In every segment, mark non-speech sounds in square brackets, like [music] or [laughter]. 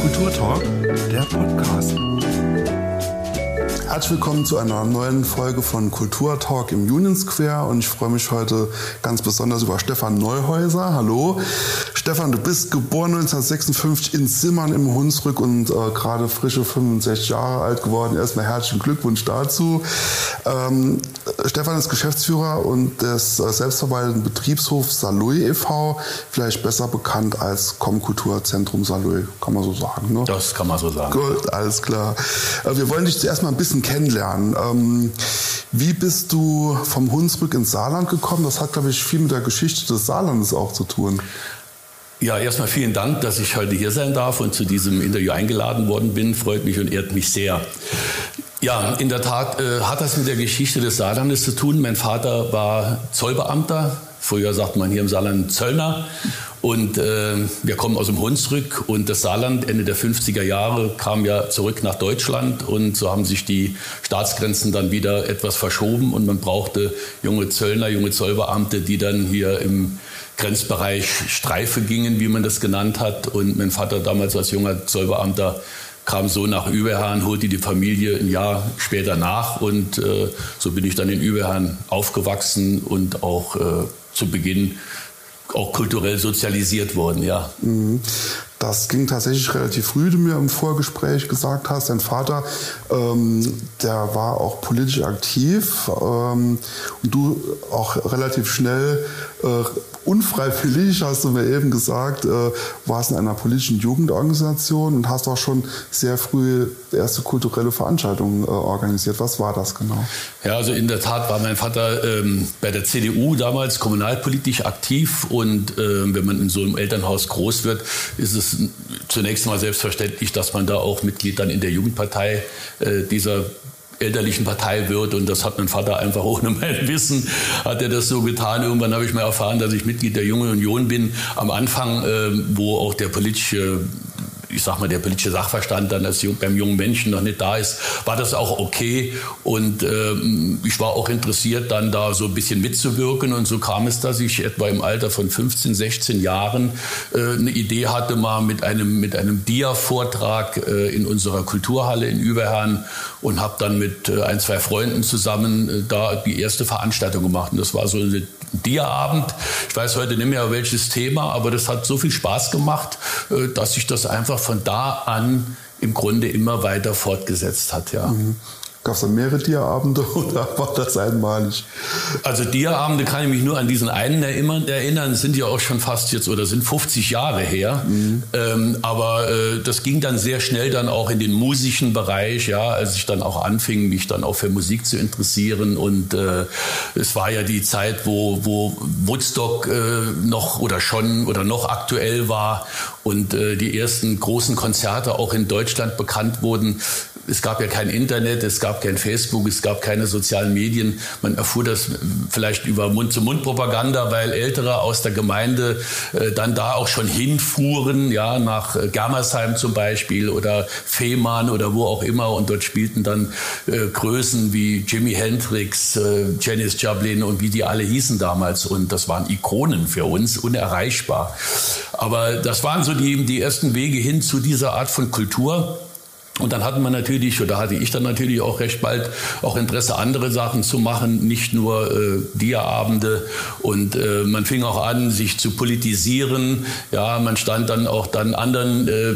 Kulturtalk, der Podcast. Herzlich willkommen zu einer neuen Folge von Kultur Talk im Union Square und ich freue mich heute ganz besonders über Stefan Neuhäuser. Hallo. Stefan, du bist geboren 1956 in Simmern im Hunsrück und äh, gerade frische 65 Jahre alt geworden. Erstmal herzlichen Glückwunsch dazu. Ähm, Stefan ist Geschäftsführer und des äh, selbstverwalteten Betriebshofs Saloy e.V., vielleicht besser bekannt als Komkulturzentrum Saloy, kann man so sagen. Ne? Das kann man so sagen. Gut, alles klar. Äh, wir wollen dich zuerst mal ein bisschen kennenlernen. Ähm, wie bist du vom Hunsrück ins Saarland gekommen? Das hat, glaube ich, viel mit der Geschichte des Saarlandes auch zu tun. Ja, erstmal vielen Dank, dass ich heute hier sein darf und zu diesem Interview eingeladen worden bin. Freut mich und ehrt mich sehr. Ja, in der Tat äh, hat das mit der Geschichte des Saarlandes zu tun. Mein Vater war Zollbeamter. Früher sagt man hier im Saarland Zöllner. Und äh, wir kommen aus dem Hunsrück und das Saarland Ende der 50er Jahre kam ja zurück nach Deutschland und so haben sich die Staatsgrenzen dann wieder etwas verschoben und man brauchte junge Zöllner, junge Zollbeamte, die dann hier im Grenzbereich Streife gingen, wie man das genannt hat. Und mein Vater damals als junger Zollbeamter kam so nach Überherrn, holte die Familie ein Jahr später nach und äh, so bin ich dann in Überherrn aufgewachsen und auch äh, zu Beginn auch kulturell sozialisiert worden, ja. Mhm. Das ging tatsächlich relativ früh, du mir im Vorgespräch gesagt hast. Dein Vater, ähm, der war auch politisch aktiv ähm, und du auch relativ schnell äh, unfreiwillig, hast du mir eben gesagt, äh, warst in einer politischen Jugendorganisation und hast auch schon sehr früh erste kulturelle Veranstaltungen äh, organisiert. Was war das genau? Ja, also in der Tat war mein Vater ähm, bei der CDU damals kommunalpolitisch aktiv und äh, wenn man in so einem Elternhaus groß wird, ist es zunächst mal selbstverständlich, dass man da auch Mitglied dann in der Jugendpartei äh, dieser elterlichen Partei wird und das hat mein Vater einfach ohne mein Wissen hat er das so getan. Irgendwann habe ich mal erfahren, dass ich Mitglied der Jungen Union bin. Am Anfang, äh, wo auch der politische ich sag mal, der politische Sachverstand dann als beim jungen Menschen noch nicht da ist, war das auch okay. Und ähm, ich war auch interessiert, dann da so ein bisschen mitzuwirken. Und so kam es, dass ich etwa im Alter von 15, 16 Jahren äh, eine Idee hatte, mal mit einem, mit einem Dia-Vortrag äh, in unserer Kulturhalle in Überherrn und habe dann mit äh, ein, zwei Freunden zusammen äh, da die erste Veranstaltung gemacht. Und das war so eine Dia-Abend. Ich weiß heute nicht mehr welches Thema, aber das hat so viel Spaß gemacht, äh, dass sich das einfach von da an im Grunde immer weiter fortgesetzt hat. Ja. Mhm. Gab es da mehrere Dia-Abende [laughs] oder war das einmalig? Also Dia-Abende kann ich mich nur an diesen einen erinnern, sind ja auch schon fast jetzt oder sind 50 Jahre her. Mhm. Ähm, aber äh, das ging dann sehr schnell dann auch in den musischen Bereich, ja, als ich dann auch anfing, mich dann auch für Musik zu interessieren. Und äh, es war ja die Zeit, wo, wo Woodstock äh, noch oder schon oder noch aktuell war und äh, die ersten großen Konzerte auch in Deutschland bekannt wurden es gab ja kein Internet, es gab kein Facebook, es gab keine sozialen Medien. Man erfuhr das vielleicht über Mund-zu-Mund-Propaganda, weil Ältere aus der Gemeinde äh, dann da auch schon hinfuhren, ja, nach äh, Germersheim zum Beispiel oder Fehmarn oder wo auch immer. Und dort spielten dann äh, Größen wie Jimi Hendrix, äh, Janis Joplin und wie die alle hießen damals. Und das waren Ikonen für uns, unerreichbar. Aber das waren so die, die ersten Wege hin zu dieser Art von Kultur. Und dann hatten wir natürlich, oder hatte ich dann natürlich auch recht bald auch Interesse, andere Sachen zu machen, nicht nur äh, Dia-Abende. Und äh, man fing auch an, sich zu politisieren. Ja, man stand dann auch dann anderen äh,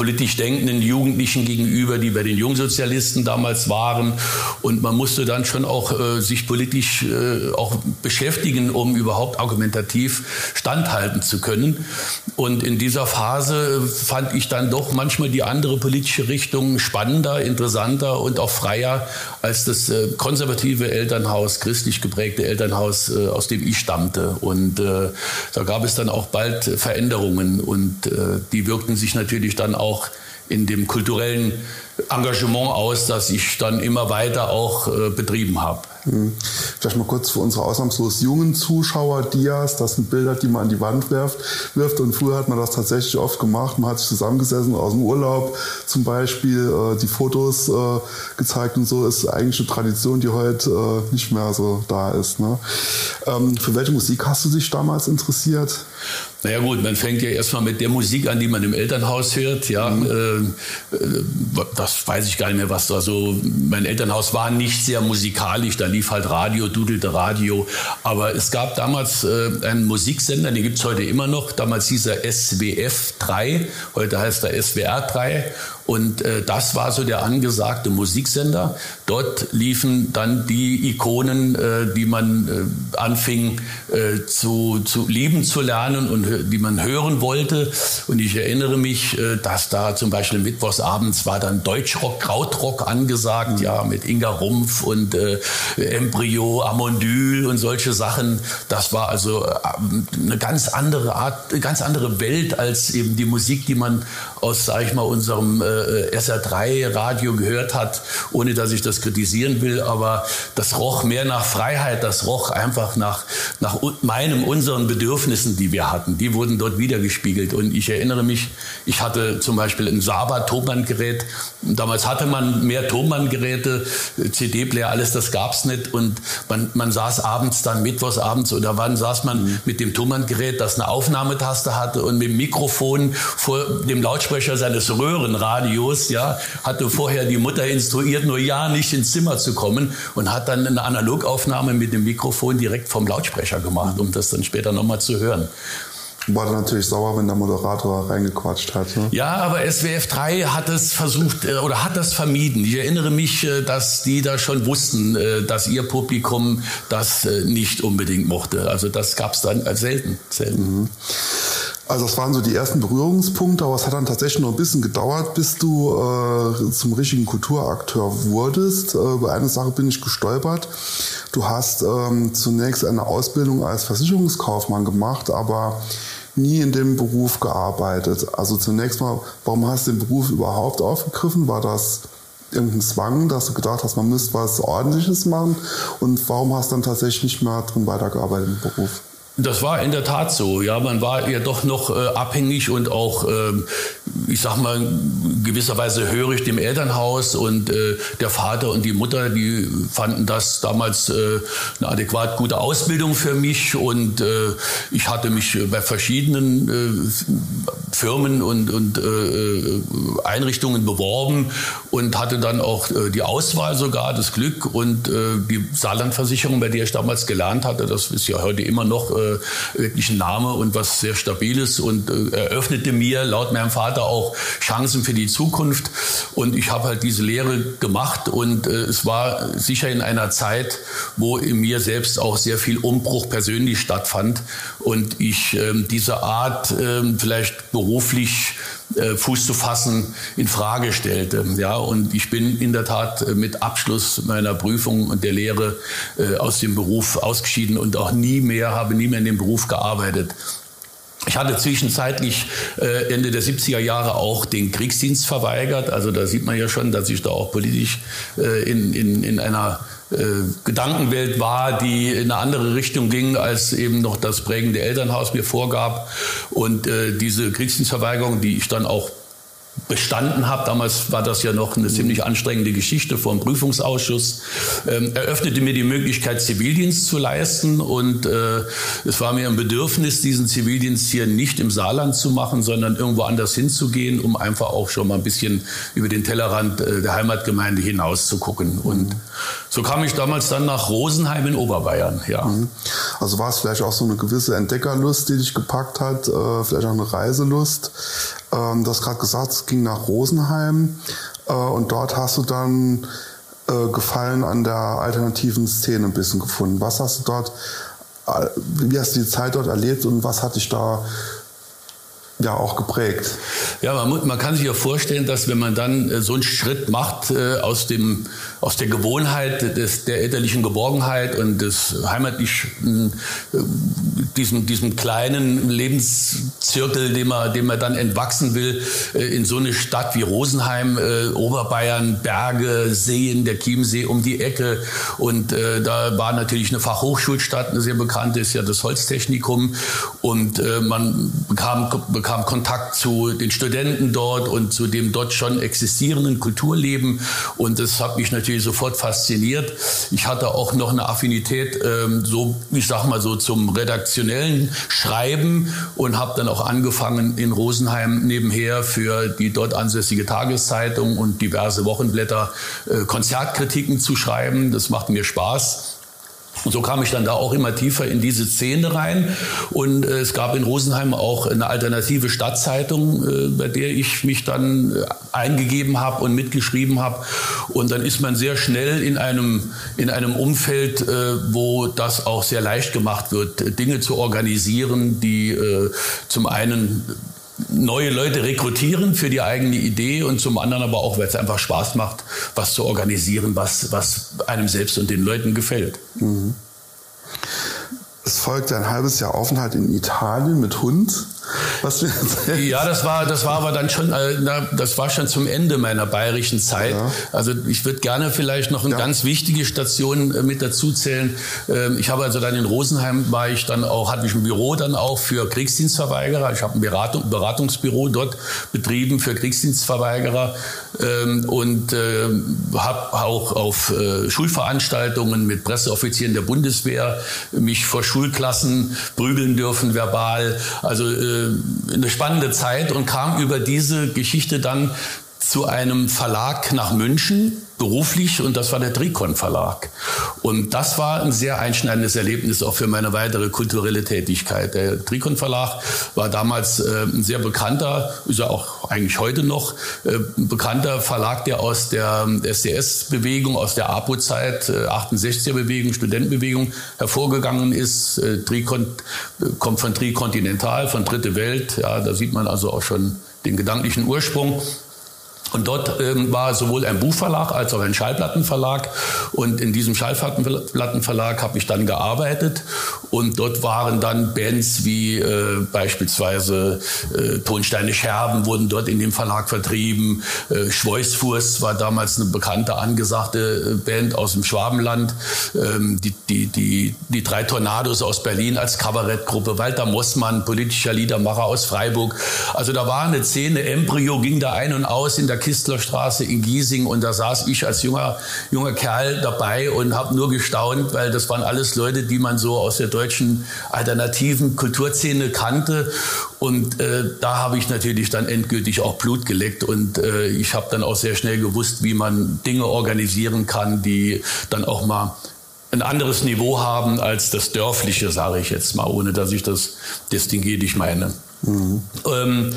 politisch denkenden Jugendlichen gegenüber, die bei den Jungsozialisten damals waren. Und man musste dann schon auch äh, sich politisch äh, auch beschäftigen, um überhaupt argumentativ standhalten zu können. Und in dieser Phase fand ich dann doch manchmal die andere politische Richtung spannender, interessanter und auch freier als das äh, konservative Elternhaus, christlich geprägte Elternhaus, äh, aus dem ich stammte. Und äh, da gab es dann auch bald Veränderungen und äh, die wirkten sich natürlich dann auch auch in dem kulturellen Engagement aus, das ich dann immer weiter auch äh, betrieben habe. Hm. Vielleicht mal kurz für unsere ausnahmslos jungen Zuschauer, Dias, das sind Bilder, die man an die Wand wirft, wirft. Und früher hat man das tatsächlich oft gemacht. Man hat sich zusammengesessen aus dem Urlaub zum Beispiel, äh, die Fotos äh, gezeigt und so. Ist eigentlich eine Tradition, die heute äh, nicht mehr so da ist. Ne? Ähm, für welche Musik hast du dich damals interessiert? Naja gut, man fängt ja erstmal mit der Musik an, die man im Elternhaus hört. Ja, mhm. äh, das weiß ich gar nicht mehr, was da so. Mein Elternhaus war nicht sehr musikalisch, da lief halt Radio, dudelte Radio. Aber es gab damals äh, einen Musiksender, den gibt's heute immer noch. Damals hieß er SWF 3, heute heißt er SWR 3. Und äh, das war so der angesagte Musiksender. Dort liefen dann die Ikonen, äh, die man äh, anfing äh, zu, zu lieben zu lernen und die man hören wollte. Und ich erinnere mich, äh, dass da zum Beispiel mittwochsabends war dann Deutschrock, Krautrock angesagt, ja, mit Inga Rumpf und äh, Embryo, Amondyl und solche Sachen. Das war also äh, eine ganz andere Art, eine ganz andere Welt als eben die Musik, die man aus, sag ich mal, unserem äh, äh, SR3-Radio gehört hat, ohne dass ich das kritisieren will, aber das roch mehr nach Freiheit, das roch einfach nach, nach meinem, unseren Bedürfnissen, die wir hatten. Die wurden dort wiedergespiegelt. Und ich erinnere mich, ich hatte zum Beispiel ein Saba-Tonbandgerät. Damals hatte man mehr Tonbandgeräte, CD-Player, alles, das gab's nicht. Und man, man saß abends dann, mittwochs abends oder wann saß man mhm. mit dem Tonbandgerät, das eine Aufnahmetaste hatte und mit dem Mikrofon vor dem Lautsprecher seines Röhrenradios Radios, ja, hatte vorher die Mutter instruiert, nur ja nicht ins Zimmer zu kommen und hat dann eine Analogaufnahme mit dem Mikrofon direkt vom Lautsprecher gemacht, um das dann später nochmal zu hören. War dann natürlich sauer, wenn der Moderator reingequatscht hat. Ne? Ja, aber SWF 3 hat es versucht äh, oder hat das vermieden. Ich erinnere mich, äh, dass die da schon wussten, äh, dass ihr Publikum das nicht unbedingt mochte. Also das gab es dann selten. selten. Mhm. Also das waren so die ersten Berührungspunkte, aber es hat dann tatsächlich noch ein bisschen gedauert, bis du äh, zum richtigen Kulturakteur wurdest. Äh, über eine Sache bin ich gestolpert. Du hast ähm, zunächst eine Ausbildung als Versicherungskaufmann gemacht, aber nie in dem Beruf gearbeitet. Also zunächst mal, warum hast du den Beruf überhaupt aufgegriffen? War das irgendein Zwang, dass du gedacht hast, man müsste was Ordentliches machen? Und warum hast du dann tatsächlich nicht mehr drin weitergearbeitet im Beruf? Das war in der Tat so. Ja, man war ja doch noch äh, abhängig und auch, äh, ich sag mal, gewisserweise hörig dem Elternhaus und äh, der Vater und die Mutter, die fanden das damals äh, eine adäquat gute Ausbildung für mich und äh, ich hatte mich bei verschiedenen äh, Firmen und, und Einrichtungen beworben und hatte dann auch die Auswahl sogar, das Glück und die Saarlandversicherung, bei der ich damals gelernt hatte, das ist ja heute immer noch äh, wirklich ein Name und was sehr Stabiles und äh, eröffnete mir laut meinem Vater auch Chancen für die Zukunft. Und ich habe halt diese Lehre gemacht und äh, es war sicher in einer Zeit, wo in mir selbst auch sehr viel Umbruch persönlich stattfand und ich ähm, diese Art ähm, vielleicht beruflich äh, Fuß zu fassen in Frage stellte. Ja, und ich bin in der Tat äh, mit Abschluss meiner Prüfung und der Lehre äh, aus dem Beruf ausgeschieden und auch nie mehr, habe nie mehr in dem Beruf gearbeitet. Ich hatte zwischenzeitlich Ende der 70er Jahre auch den Kriegsdienst verweigert. Also da sieht man ja schon, dass ich da auch politisch in, in, in einer Gedankenwelt war, die in eine andere Richtung ging, als eben noch das prägende Elternhaus mir vorgab. Und äh, diese Kriegsdienstverweigerung, die ich dann auch bestanden habe, damals war das ja noch eine ziemlich anstrengende Geschichte vom Prüfungsausschuss, ähm, eröffnete mir die Möglichkeit, Zivildienst zu leisten. Und äh, es war mir ein Bedürfnis, diesen Zivildienst hier nicht im Saarland zu machen, sondern irgendwo anders hinzugehen, um einfach auch schon mal ein bisschen über den Tellerrand äh, der Heimatgemeinde hinaus zu gucken. Und so kam ich damals dann nach Rosenheim in Oberbayern. Ja. Mhm. Also war es vielleicht auch so eine gewisse Entdeckerlust, die dich gepackt hat, äh, vielleicht auch eine Reiselust. Ähm, du hast gerade gesagt, es ging nach Rosenheim äh, und dort hast du dann äh, Gefallen an der alternativen Szene ein bisschen gefunden. Was hast du dort, äh, wie hast du die Zeit dort erlebt und was hat dich da ja auch geprägt. Ja, man, muss, man kann sich ja vorstellen, dass wenn man dann äh, so einen Schritt macht äh, aus, dem, aus der Gewohnheit des, der elterlichen Geborgenheit und des heimatlichen, äh, diesem, diesem kleinen Lebenszirkel, dem man, dem man dann entwachsen will, äh, in so eine Stadt wie Rosenheim, äh, Oberbayern, Berge, Seen, der Chiemsee um die Ecke. Und äh, da war natürlich eine Fachhochschulstadt, eine sehr bekannte, ist ja das Holztechnikum. Und man bekam, bekam bekam Kontakt zu den Studenten dort und zu dem dort schon existierenden Kulturleben. Und das hat mich natürlich sofort fasziniert. Ich hatte auch noch eine Affinität, ähm, so, ich sag mal so, zum redaktionellen Schreiben und habe dann auch angefangen in Rosenheim nebenher für die dort ansässige Tageszeitung und diverse Wochenblätter äh, Konzertkritiken zu schreiben. Das macht mir Spaß. Und so kam ich dann da auch immer tiefer in diese Szene rein. Und äh, es gab in Rosenheim auch eine alternative Stadtzeitung, äh, bei der ich mich dann äh, eingegeben habe und mitgeschrieben habe. Und dann ist man sehr schnell in einem, in einem Umfeld, äh, wo das auch sehr leicht gemacht wird, Dinge zu organisieren, die äh, zum einen neue Leute rekrutieren für die eigene Idee und zum anderen aber auch, weil es einfach Spaß macht, was zu organisieren, was, was einem selbst und den Leuten gefällt. Mhm. Es folgte ein halbes Jahr Aufenthalt in Italien mit Hund. Was ja, das war, das war aber dann schon, äh, das war schon zum Ende meiner bayerischen Zeit. Ja. Also ich würde gerne vielleicht noch eine ja. ganz wichtige Station äh, mit dazu zählen. Ähm, ich habe also dann in Rosenheim war ich dann auch, hatte ich ein Büro dann auch für Kriegsdienstverweigerer. Ich habe ein Beratung, Beratungsbüro dort betrieben für Kriegsdienstverweigerer ähm, und äh, habe auch auf äh, Schulveranstaltungen mit Presseoffizieren der Bundeswehr mich vor Schulklassen prügeln dürfen verbal. Also äh, eine spannende Zeit und kam über diese Geschichte dann zu einem Verlag nach München, beruflich, und das war der Trikon Verlag. Und das war ein sehr einschneidendes Erlebnis auch für meine weitere kulturelle Tätigkeit. Der Trikon Verlag war damals äh, ein sehr bekannter, ist ja auch eigentlich heute noch, äh, bekannter Verlag, der aus der SDS-Bewegung, aus der APO-Zeit, äh, 68er-Bewegung, Studentenbewegung hervorgegangen ist. Äh, Trikon äh, kommt von Trikontinental, von Dritte Welt. Ja, da sieht man also auch schon den gedanklichen Ursprung. Und dort ähm, war sowohl ein Buchverlag als auch ein Schallplattenverlag. Und in diesem Schallplattenverlag habe ich dann gearbeitet. Und dort waren dann Bands wie äh, beispielsweise äh, Tonsteine Scherben wurden dort in dem Verlag vertrieben. Äh, Schweißfurst war damals eine bekannte, angesagte äh, Band aus dem Schwabenland. Ähm, die, die, die, die drei Tornados aus Berlin als Kabarettgruppe. Walter Mossmann, politischer Liedermacher aus Freiburg. Also da war eine Szene, Embryo ging da ein und aus in der Kistlerstraße in Giesing und da saß ich als junger, junger Kerl dabei und habe nur gestaunt, weil das waren alles Leute, die man so aus der deutschen alternativen Kulturszene kannte und äh, da habe ich natürlich dann endgültig auch Blut geleckt und äh, ich habe dann auch sehr schnell gewusst, wie man Dinge organisieren kann, die dann auch mal ein anderes Niveau haben als das dörfliche, sage ich jetzt mal, ohne dass ich das distinguiert meine. Mhm. Ähm,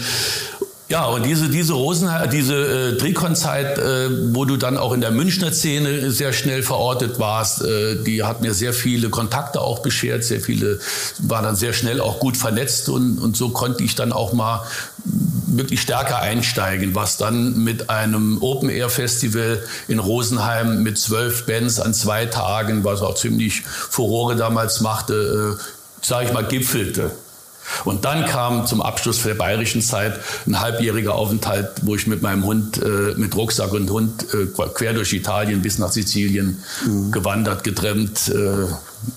ja, und diese, diese Rosen, diese äh, Trikon-Zeit, äh, wo du dann auch in der Münchner Szene sehr schnell verortet warst, äh, die hat mir sehr viele Kontakte auch beschert, sehr viele, war dann sehr schnell auch gut vernetzt und, und so konnte ich dann auch mal wirklich stärker einsteigen, was dann mit einem Open-Air-Festival in Rosenheim mit zwölf Bands an zwei Tagen, was auch ziemlich Furore damals machte, äh, sage ich mal, gipfelte. Und dann kam zum Abschluss der bayerischen Zeit ein halbjähriger Aufenthalt, wo ich mit meinem Hund, äh, mit Rucksack und Hund äh, quer durch Italien bis nach Sizilien mhm. gewandert, getrennt, äh,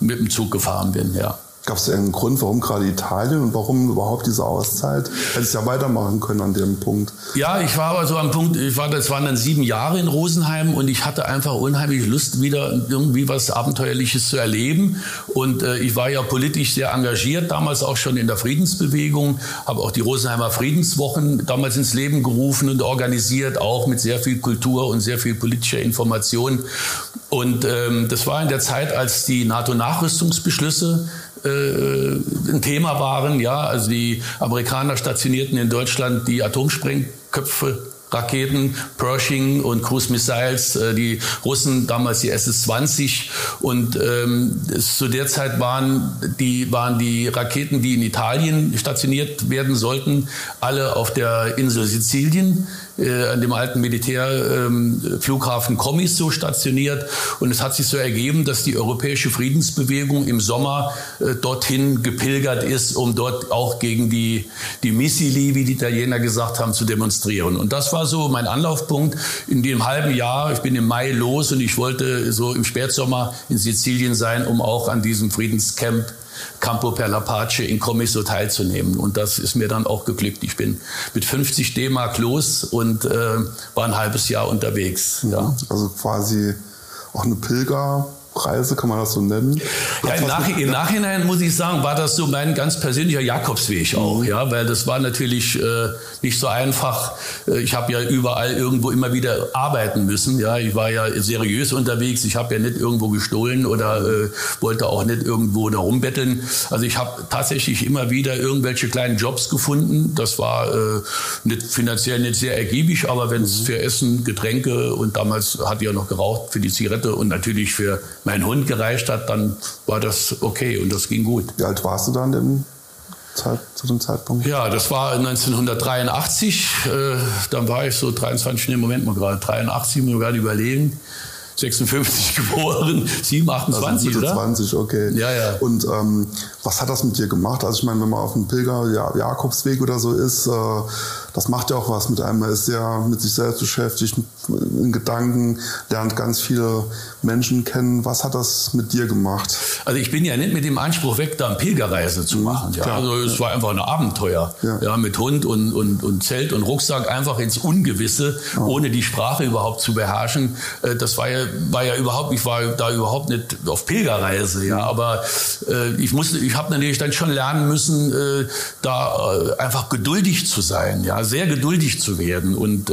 mit dem Zug gefahren bin, ja. Gab es einen Grund, warum gerade Italien und warum überhaupt diese Auszeit? Hättest ja weitermachen können an dem Punkt. Ja, ich war aber so am Punkt, ich war, das waren dann sieben Jahre in Rosenheim und ich hatte einfach unheimlich Lust, wieder irgendwie was Abenteuerliches zu erleben. Und äh, ich war ja politisch sehr engagiert, damals auch schon in der Friedensbewegung, habe auch die Rosenheimer Friedenswochen damals ins Leben gerufen und organisiert, auch mit sehr viel Kultur und sehr viel politischer Information. Und ähm, das war in der Zeit, als die NATO-Nachrüstungsbeschlüsse ein Thema waren. Ja, also die Amerikaner stationierten in Deutschland die Atomsprengköpfe Raketen, Pershing und Cruise Missiles, äh, die Russen damals die SS-20 und ähm, zu der Zeit waren die, waren die Raketen, die in Italien stationiert werden sollten, alle auf der Insel Sizilien äh, an dem alten Militärflughafen ähm, Comiso stationiert. Und es hat sich so ergeben, dass die europäische Friedensbewegung im Sommer äh, dorthin gepilgert ist, um dort auch gegen die, die Missili, wie die Italiener gesagt haben, zu demonstrieren. Und das war so mein Anlaufpunkt in dem halben Jahr. Ich bin im Mai los und ich wollte so im Spätsommer in Sizilien sein, um auch an diesem Friedenscamp Campo per la in Commisso teilzunehmen. Und das ist mir dann auch geglückt. Ich bin mit 50 D-Mark los und äh, war ein halbes Jahr unterwegs. Ja. Also quasi auch eine Pilger. Reise, kann man das so nennen? Ja, im, Nach im, Nachhinein muss ich sagen, war das so mein ganz persönlicher Jakobsweg auch, mhm. ja, weil das war natürlich äh, nicht so einfach. Äh, ich habe ja überall irgendwo immer wieder arbeiten müssen, ja. Ich war ja seriös unterwegs, ich habe ja nicht irgendwo gestohlen oder äh, wollte auch nicht irgendwo da rumbetteln. Also ich habe tatsächlich immer wieder irgendwelche kleinen Jobs gefunden. Das war äh, nicht finanziell nicht sehr ergiebig, aber wenn es mhm. für Essen, Getränke und damals ich ja noch geraucht für die Zigarette und natürlich für mein Hund gereicht hat, dann war das okay und das ging gut. Wie alt warst du dann im Zeit, zu dem Zeitpunkt? Ja, das war 1983. Äh, dann war ich so 23, nee, Moment mal gerade, 83, muss ich gerade überlegen. 56 [laughs] geboren, 7, 28, also oder? 20, okay. Ja, ja. Und ähm, was hat das mit dir gemacht? Also ich meine, wenn man auf einem Pilger, ja, Jakobsweg oder so ist, äh, das macht ja auch was mit einem. Man ist ja mit sich selbst beschäftigt, Gedanken, lernt ganz viele Menschen kennen. Was hat das mit dir gemacht? Also ich bin ja nicht mit dem Anspruch weg, da eine Pilgerreise zu mhm, machen. Ja. Also es ja. war einfach ein Abenteuer. Ja. ja. mit Hund und, und, und Zelt und Rucksack einfach ins Ungewisse, oh. ohne die Sprache überhaupt zu beherrschen. Äh, das war ja, war ja überhaupt, ich war da überhaupt nicht auf Pilgerreise. Ja, mhm. aber äh, ich musste, ich habe natürlich dann schon lernen müssen, äh, da einfach geduldig zu sein. Ja, sehr geduldig zu werden. Und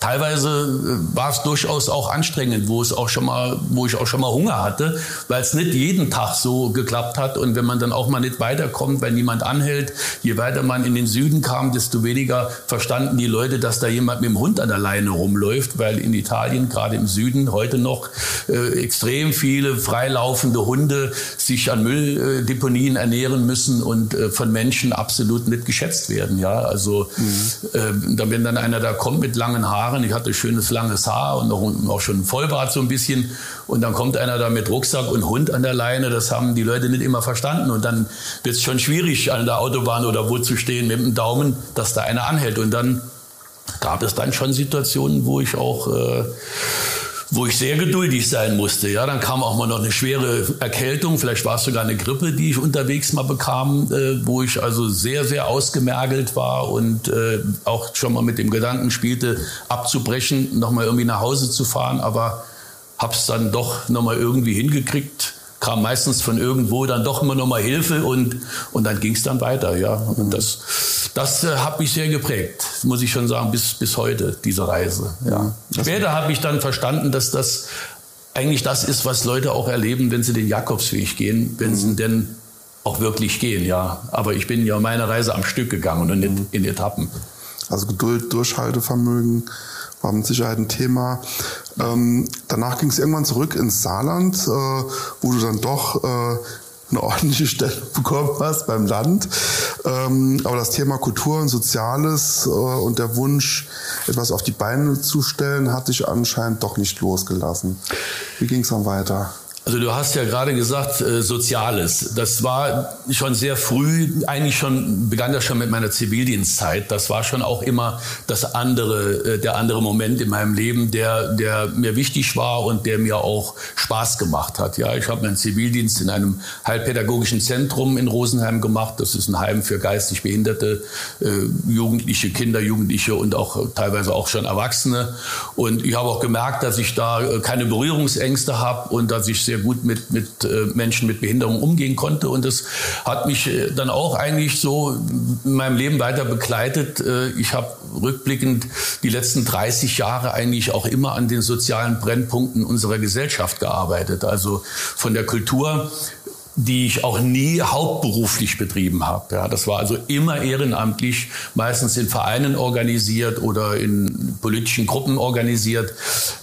teilweise war es durchaus auch anstrengend, wo es auch schon mal, wo ich auch schon mal Hunger hatte, weil es nicht jeden Tag so geklappt hat. Und wenn man dann auch mal nicht weiterkommt, weil niemand anhält, je weiter man in den Süden kam, desto weniger verstanden die Leute, dass da jemand mit dem Hund an der Leine rumläuft, weil in Italien, gerade im Süden, heute noch äh, extrem viele freilaufende Hunde sich an Mülldeponien ernähren müssen und äh, von Menschen absolut nicht geschätzt werden. Ja, also mhm. Äh, wenn dann einer da kommt mit langen Haaren, ich hatte schönes langes Haar und auch, auch schon Vollbart so ein bisschen, und dann kommt einer da mit Rucksack und Hund an der Leine, das haben die Leute nicht immer verstanden. Und dann wird es schon schwierig, an der Autobahn oder wo zu stehen mit dem Daumen, dass da einer anhält. Und dann gab es dann schon Situationen, wo ich auch äh, wo ich sehr geduldig sein musste. Ja, dann kam auch mal noch eine schwere Erkältung, vielleicht war es sogar eine Grippe, die ich unterwegs mal bekam, äh, wo ich also sehr, sehr ausgemergelt war und äh, auch schon mal mit dem Gedanken spielte, abzubrechen, nochmal irgendwie nach Hause zu fahren, aber hab's dann doch nochmal irgendwie hingekriegt kam meistens von irgendwo dann doch immer noch mal Hilfe und, und dann ging es dann weiter. Ja. Und das, das äh, hat mich sehr geprägt, muss ich schon sagen, bis, bis heute, diese Reise. Ja. Später habe ich dann verstanden, dass das eigentlich das ist, was Leute auch erleben, wenn sie den Jakobsweg gehen, wenn mhm. sie denn auch wirklich gehen. Ja. Aber ich bin ja meine Reise am Stück gegangen und nicht mhm. in Etappen. Also Geduld, Durchhaltevermögen war mit Sicherheit ein Thema. Ähm, danach ging es irgendwann zurück ins Saarland, äh, wo du dann doch äh, eine ordentliche [laughs] Stelle bekommen hast beim Land. Ähm, aber das Thema Kultur und Soziales äh, und der Wunsch, etwas auf die Beine zu stellen, hat dich anscheinend doch nicht losgelassen. Wie ging es dann weiter? Also du hast ja gerade gesagt, äh, Soziales. Das war schon sehr früh, eigentlich schon, begann das schon mit meiner Zivildienstzeit. Das war schon auch immer das andere, äh, der andere Moment in meinem Leben, der, der mir wichtig war und der mir auch Spaß gemacht hat. Ja, ich habe meinen Zivildienst in einem heilpädagogischen Zentrum in Rosenheim gemacht. Das ist ein Heim für geistig behinderte äh, Jugendliche, Kinder, Jugendliche und auch teilweise auch schon Erwachsene. Und ich habe auch gemerkt, dass ich da äh, keine Berührungsängste habe und dass ich sehr sehr gut mit, mit äh, Menschen mit Behinderung umgehen konnte. Und das hat mich äh, dann auch eigentlich so in meinem Leben weiter begleitet. Äh, ich habe rückblickend die letzten 30 Jahre eigentlich auch immer an den sozialen Brennpunkten unserer Gesellschaft gearbeitet. Also von der Kultur die ich auch nie hauptberuflich betrieben habe. Ja, das war also immer ehrenamtlich, meistens in Vereinen organisiert oder in politischen Gruppen organisiert.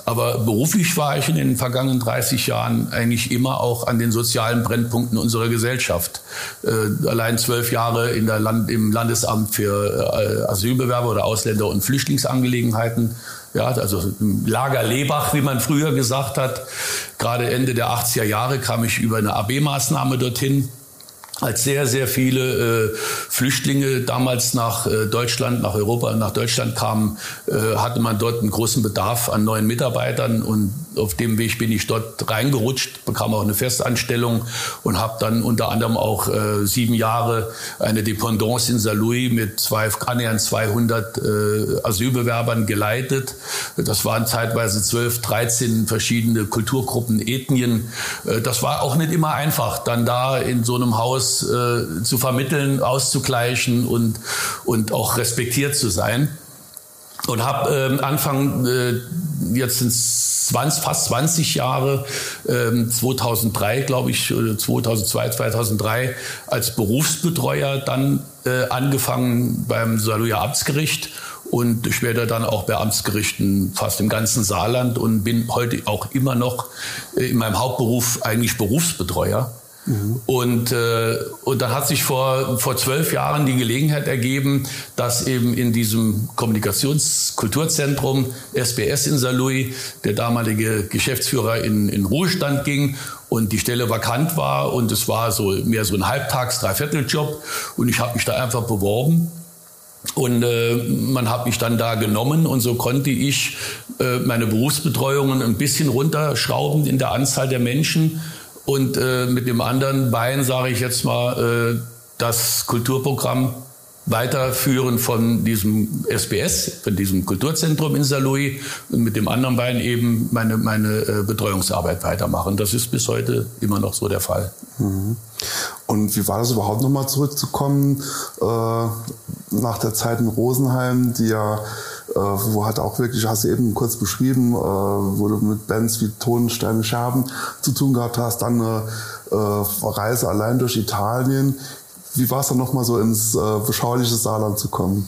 Aber beruflich war ich in den vergangenen 30 Jahren eigentlich immer auch an den sozialen Brennpunkten unserer Gesellschaft. Äh, allein zwölf Jahre in der Land, im Landesamt für äh, Asylbewerber oder Ausländer- und Flüchtlingsangelegenheiten ja, also Lager Lebach, wie man früher gesagt hat. Gerade Ende der 80er Jahre kam ich über eine AB-Maßnahme dorthin als sehr, sehr viele äh, Flüchtlinge damals nach äh, Deutschland, nach Europa, nach Deutschland kamen, äh, hatte man dort einen großen Bedarf an neuen Mitarbeitern und auf dem Weg bin ich dort reingerutscht, bekam auch eine Festanstellung und habe dann unter anderem auch äh, sieben Jahre eine Dependance in Saarlouis mit zwei, annähernd 200 äh, Asylbewerbern geleitet. Das waren zeitweise 12, 13 verschiedene Kulturgruppen, Ethnien. Äh, das war auch nicht immer einfach, dann da in so einem Haus äh, zu vermitteln, auszugleichen und, und auch respektiert zu sein und habe äh, Anfang äh, jetzt sind 20, fast 20 Jahre, ähm, 2003 glaube ich, 2002, 2003 als Berufsbetreuer dann äh, angefangen beim Saarlouier Amtsgericht und später dann auch bei Amtsgerichten fast im ganzen Saarland und bin heute auch immer noch äh, in meinem Hauptberuf eigentlich Berufsbetreuer. Mhm. Und, äh, und dann hat sich vor, vor zwölf Jahren die Gelegenheit ergeben, dass eben in diesem Kommunikationskulturzentrum SBS in Saarlouis der damalige Geschäftsführer in, in Ruhestand ging und die Stelle vakant war und es war so mehr so ein Halbtags-, Dreivierteljob und ich habe mich da einfach beworben. Und äh, man hat mich dann da genommen und so konnte ich äh, meine Berufsbetreuungen ein bisschen runterschrauben in der Anzahl der Menschen und äh, mit dem anderen Bein, sage ich jetzt mal, äh, das Kulturprogramm weiterführen von diesem SBS, von diesem Kulturzentrum in Saarlouis und mit dem anderen Bein eben meine, meine äh, Betreuungsarbeit weitermachen. Das ist bis heute immer noch so der Fall. Mhm. Und wie war das überhaupt nochmal zurückzukommen äh, nach der Zeit in Rosenheim, die ja äh, wo hat auch wirklich, hast du eben kurz beschrieben, äh, wo du mit Bands wie Tonsteine Scherben zu tun gehabt hast, dann eine äh, Reise allein durch Italien. Wie war es dann nochmal so ins beschauliche Saarland zu kommen?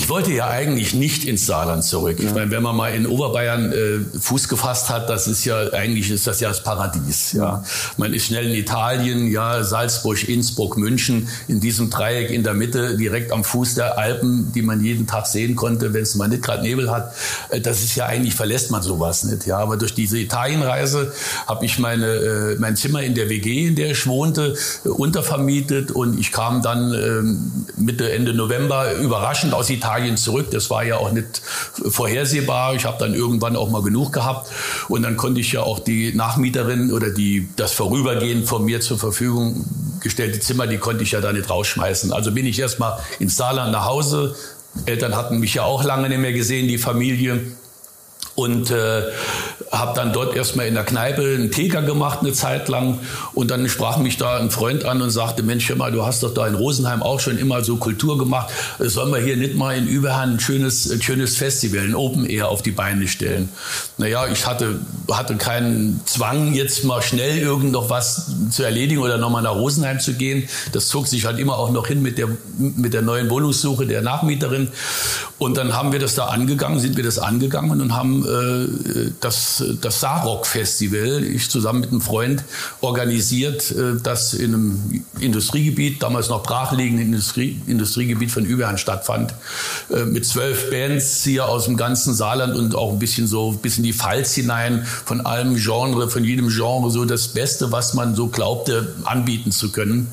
Ich wollte ja eigentlich nicht ins Saarland zurück. Ja. Ich meine, wenn man mal in Oberbayern äh, Fuß gefasst hat, das ist ja eigentlich ist das ja das Paradies. Ja, man ist schnell in Italien, ja Salzburg, Innsbruck, München in diesem Dreieck in der Mitte, direkt am Fuß der Alpen, die man jeden Tag sehen konnte, wenn es mal nicht gerade Nebel hat. Äh, das ist ja eigentlich verlässt man sowas nicht. Ja, aber durch diese Italienreise habe ich meine äh, mein Zimmer in der WG, in der ich wohnte, untervermietet und ich kam dann äh, Mitte Ende November überraschend aus Italien Italien zurück. Das war ja auch nicht vorhersehbar. Ich habe dann irgendwann auch mal genug gehabt und dann konnte ich ja auch die Nachmieterin oder die das Vorübergehen von mir zur Verfügung gestellte Zimmer, die konnte ich ja da nicht rausschmeißen. Also bin ich erstmal ins Saarland nach Hause. Eltern hatten mich ja auch lange nicht mehr gesehen, die Familie und äh, habe dann dort erstmal in der Kneipe einen Teker gemacht eine Zeit lang und dann sprach mich da ein Freund an und sagte, Mensch, hör mal, du hast doch da in Rosenheim auch schon immer so Kultur gemacht, sollen wir hier nicht mal in Überhand ein schönes, ein schönes Festival, ein Open Air auf die Beine stellen? Naja, ich hatte, hatte keinen Zwang, jetzt mal schnell irgend noch was zu erledigen oder nochmal nach Rosenheim zu gehen. Das zog sich halt immer auch noch hin mit der, mit der neuen Wohnungssuche der Nachmieterin und dann haben wir das da angegangen, sind wir das angegangen und haben äh, das, das Saarrock-Festival, ich zusammen mit einem Freund organisiert, äh, das in einem Industriegebiet, damals noch brachliegenden Industrie, Industriegebiet von Überhand stattfand, äh, mit zwölf Bands hier aus dem ganzen Saarland und auch ein bisschen so bis in die Pfalz hinein, von allem Genre, von jedem Genre, so das Beste, was man so glaubte, anbieten zu können.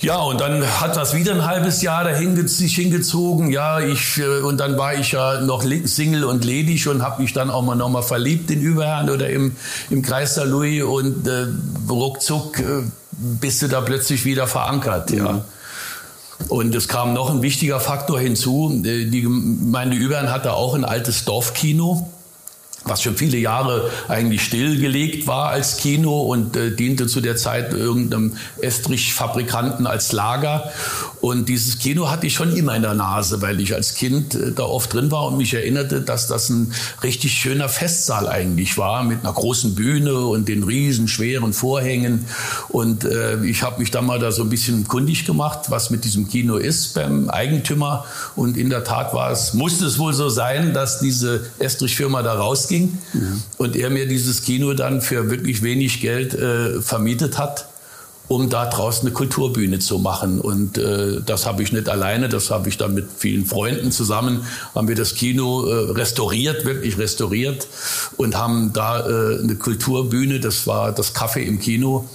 Ja, und dann hat das wieder ein halbes Jahr dahin sich hingezogen. Ja, ich äh, und dann war ich ja noch Single und ledig und habe mich dann auch mal noch mal verliebt in Überherrn oder im im Kreis der Louis und äh, ruckzuck äh, bist du da plötzlich wieder verankert. Ja. Mhm. Und es kam noch ein wichtiger Faktor hinzu. Äh, die Gemeinde Überherrn hatte auch ein altes Dorfkino was schon viele Jahre eigentlich stillgelegt war als Kino und äh, diente zu der Zeit irgendeinem Estrichfabrikanten als Lager. Und dieses Kino hatte ich schon immer in der Nase, weil ich als Kind äh, da oft drin war und mich erinnerte, dass das ein richtig schöner Festsaal eigentlich war, mit einer großen Bühne und den riesen schweren Vorhängen. Und äh, ich habe mich da mal da so ein bisschen kundig gemacht, was mit diesem Kino ist beim Eigentümer. Und in der Tat war es, musste es wohl so sein, dass diese Estrich-Firma da rausging ja. und er mir dieses Kino dann für wirklich wenig Geld äh, vermietet hat um da draußen eine Kulturbühne zu machen. Und äh, das habe ich nicht alleine, das habe ich dann mit vielen Freunden zusammen, haben wir das Kino äh, restauriert, wirklich restauriert und haben da äh, eine Kulturbühne, das war das Café im Kino,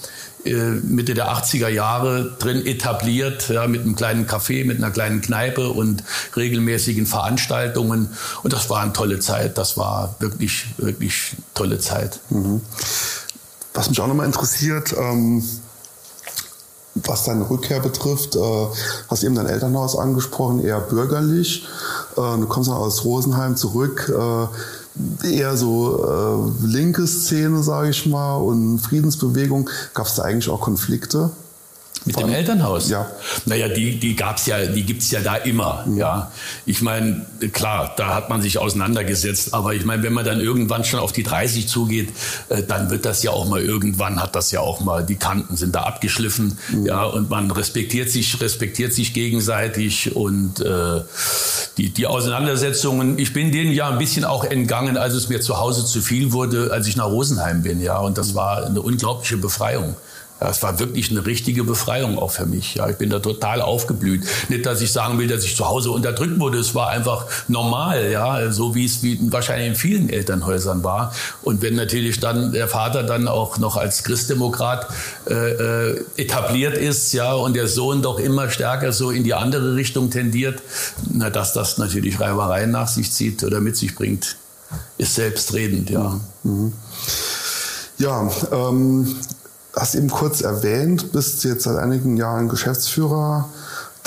Mitte der 80er Jahre drin etabliert, ja, mit einem kleinen Café, mit einer kleinen Kneipe und regelmäßigen Veranstaltungen. Und das war eine tolle Zeit. Das war wirklich, wirklich tolle Zeit. Mhm. Was mich auch nochmal interessiert, ähm, was deine Rückkehr betrifft, äh, hast eben dein Elternhaus angesprochen, eher bürgerlich. Äh, du kommst dann aus Rosenheim zurück. Äh, eher so äh, linke Szene, sage ich mal, und Friedensbewegung. Gab es da eigentlich auch Konflikte? Mit dem Elternhaus? Ja. Naja, die, die gab's ja, die gibt's ja da immer, mhm. ja. Ich meine, klar, da hat man sich auseinandergesetzt, aber ich meine, wenn man dann irgendwann schon auf die 30 zugeht, äh, dann wird das ja auch mal irgendwann hat das ja auch mal, die Kanten sind da abgeschliffen, mhm. ja, und man respektiert sich, respektiert sich gegenseitig und äh, die, die Auseinandersetzungen, ich bin denen ja ein bisschen auch entgangen, als es mir zu Hause zu viel wurde, als ich nach Rosenheim bin, ja, und das war eine unglaubliche Befreiung. Es war wirklich eine richtige Befreiung auch für mich. Ja, ich bin da total aufgeblüht. Nicht, dass ich sagen will, dass ich zu Hause unterdrückt wurde. Es war einfach normal, ja, so wie es wie wahrscheinlich in vielen Elternhäusern war. Und wenn natürlich dann der Vater dann auch noch als Christdemokrat äh, äh, etabliert ist, ja, und der Sohn doch immer stärker so in die andere Richtung tendiert, na, dass das natürlich Reibereien nach sich zieht oder mit sich bringt, ist selbstredend, ja. Mhm. Ja, ähm, hast eben kurz erwähnt, bist jetzt seit einigen Jahren Geschäftsführer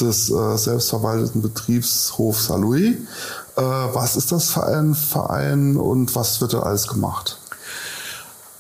des äh, selbstverwalteten Betriebshofs Louis. Äh, was ist das für ein Verein und was wird da alles gemacht?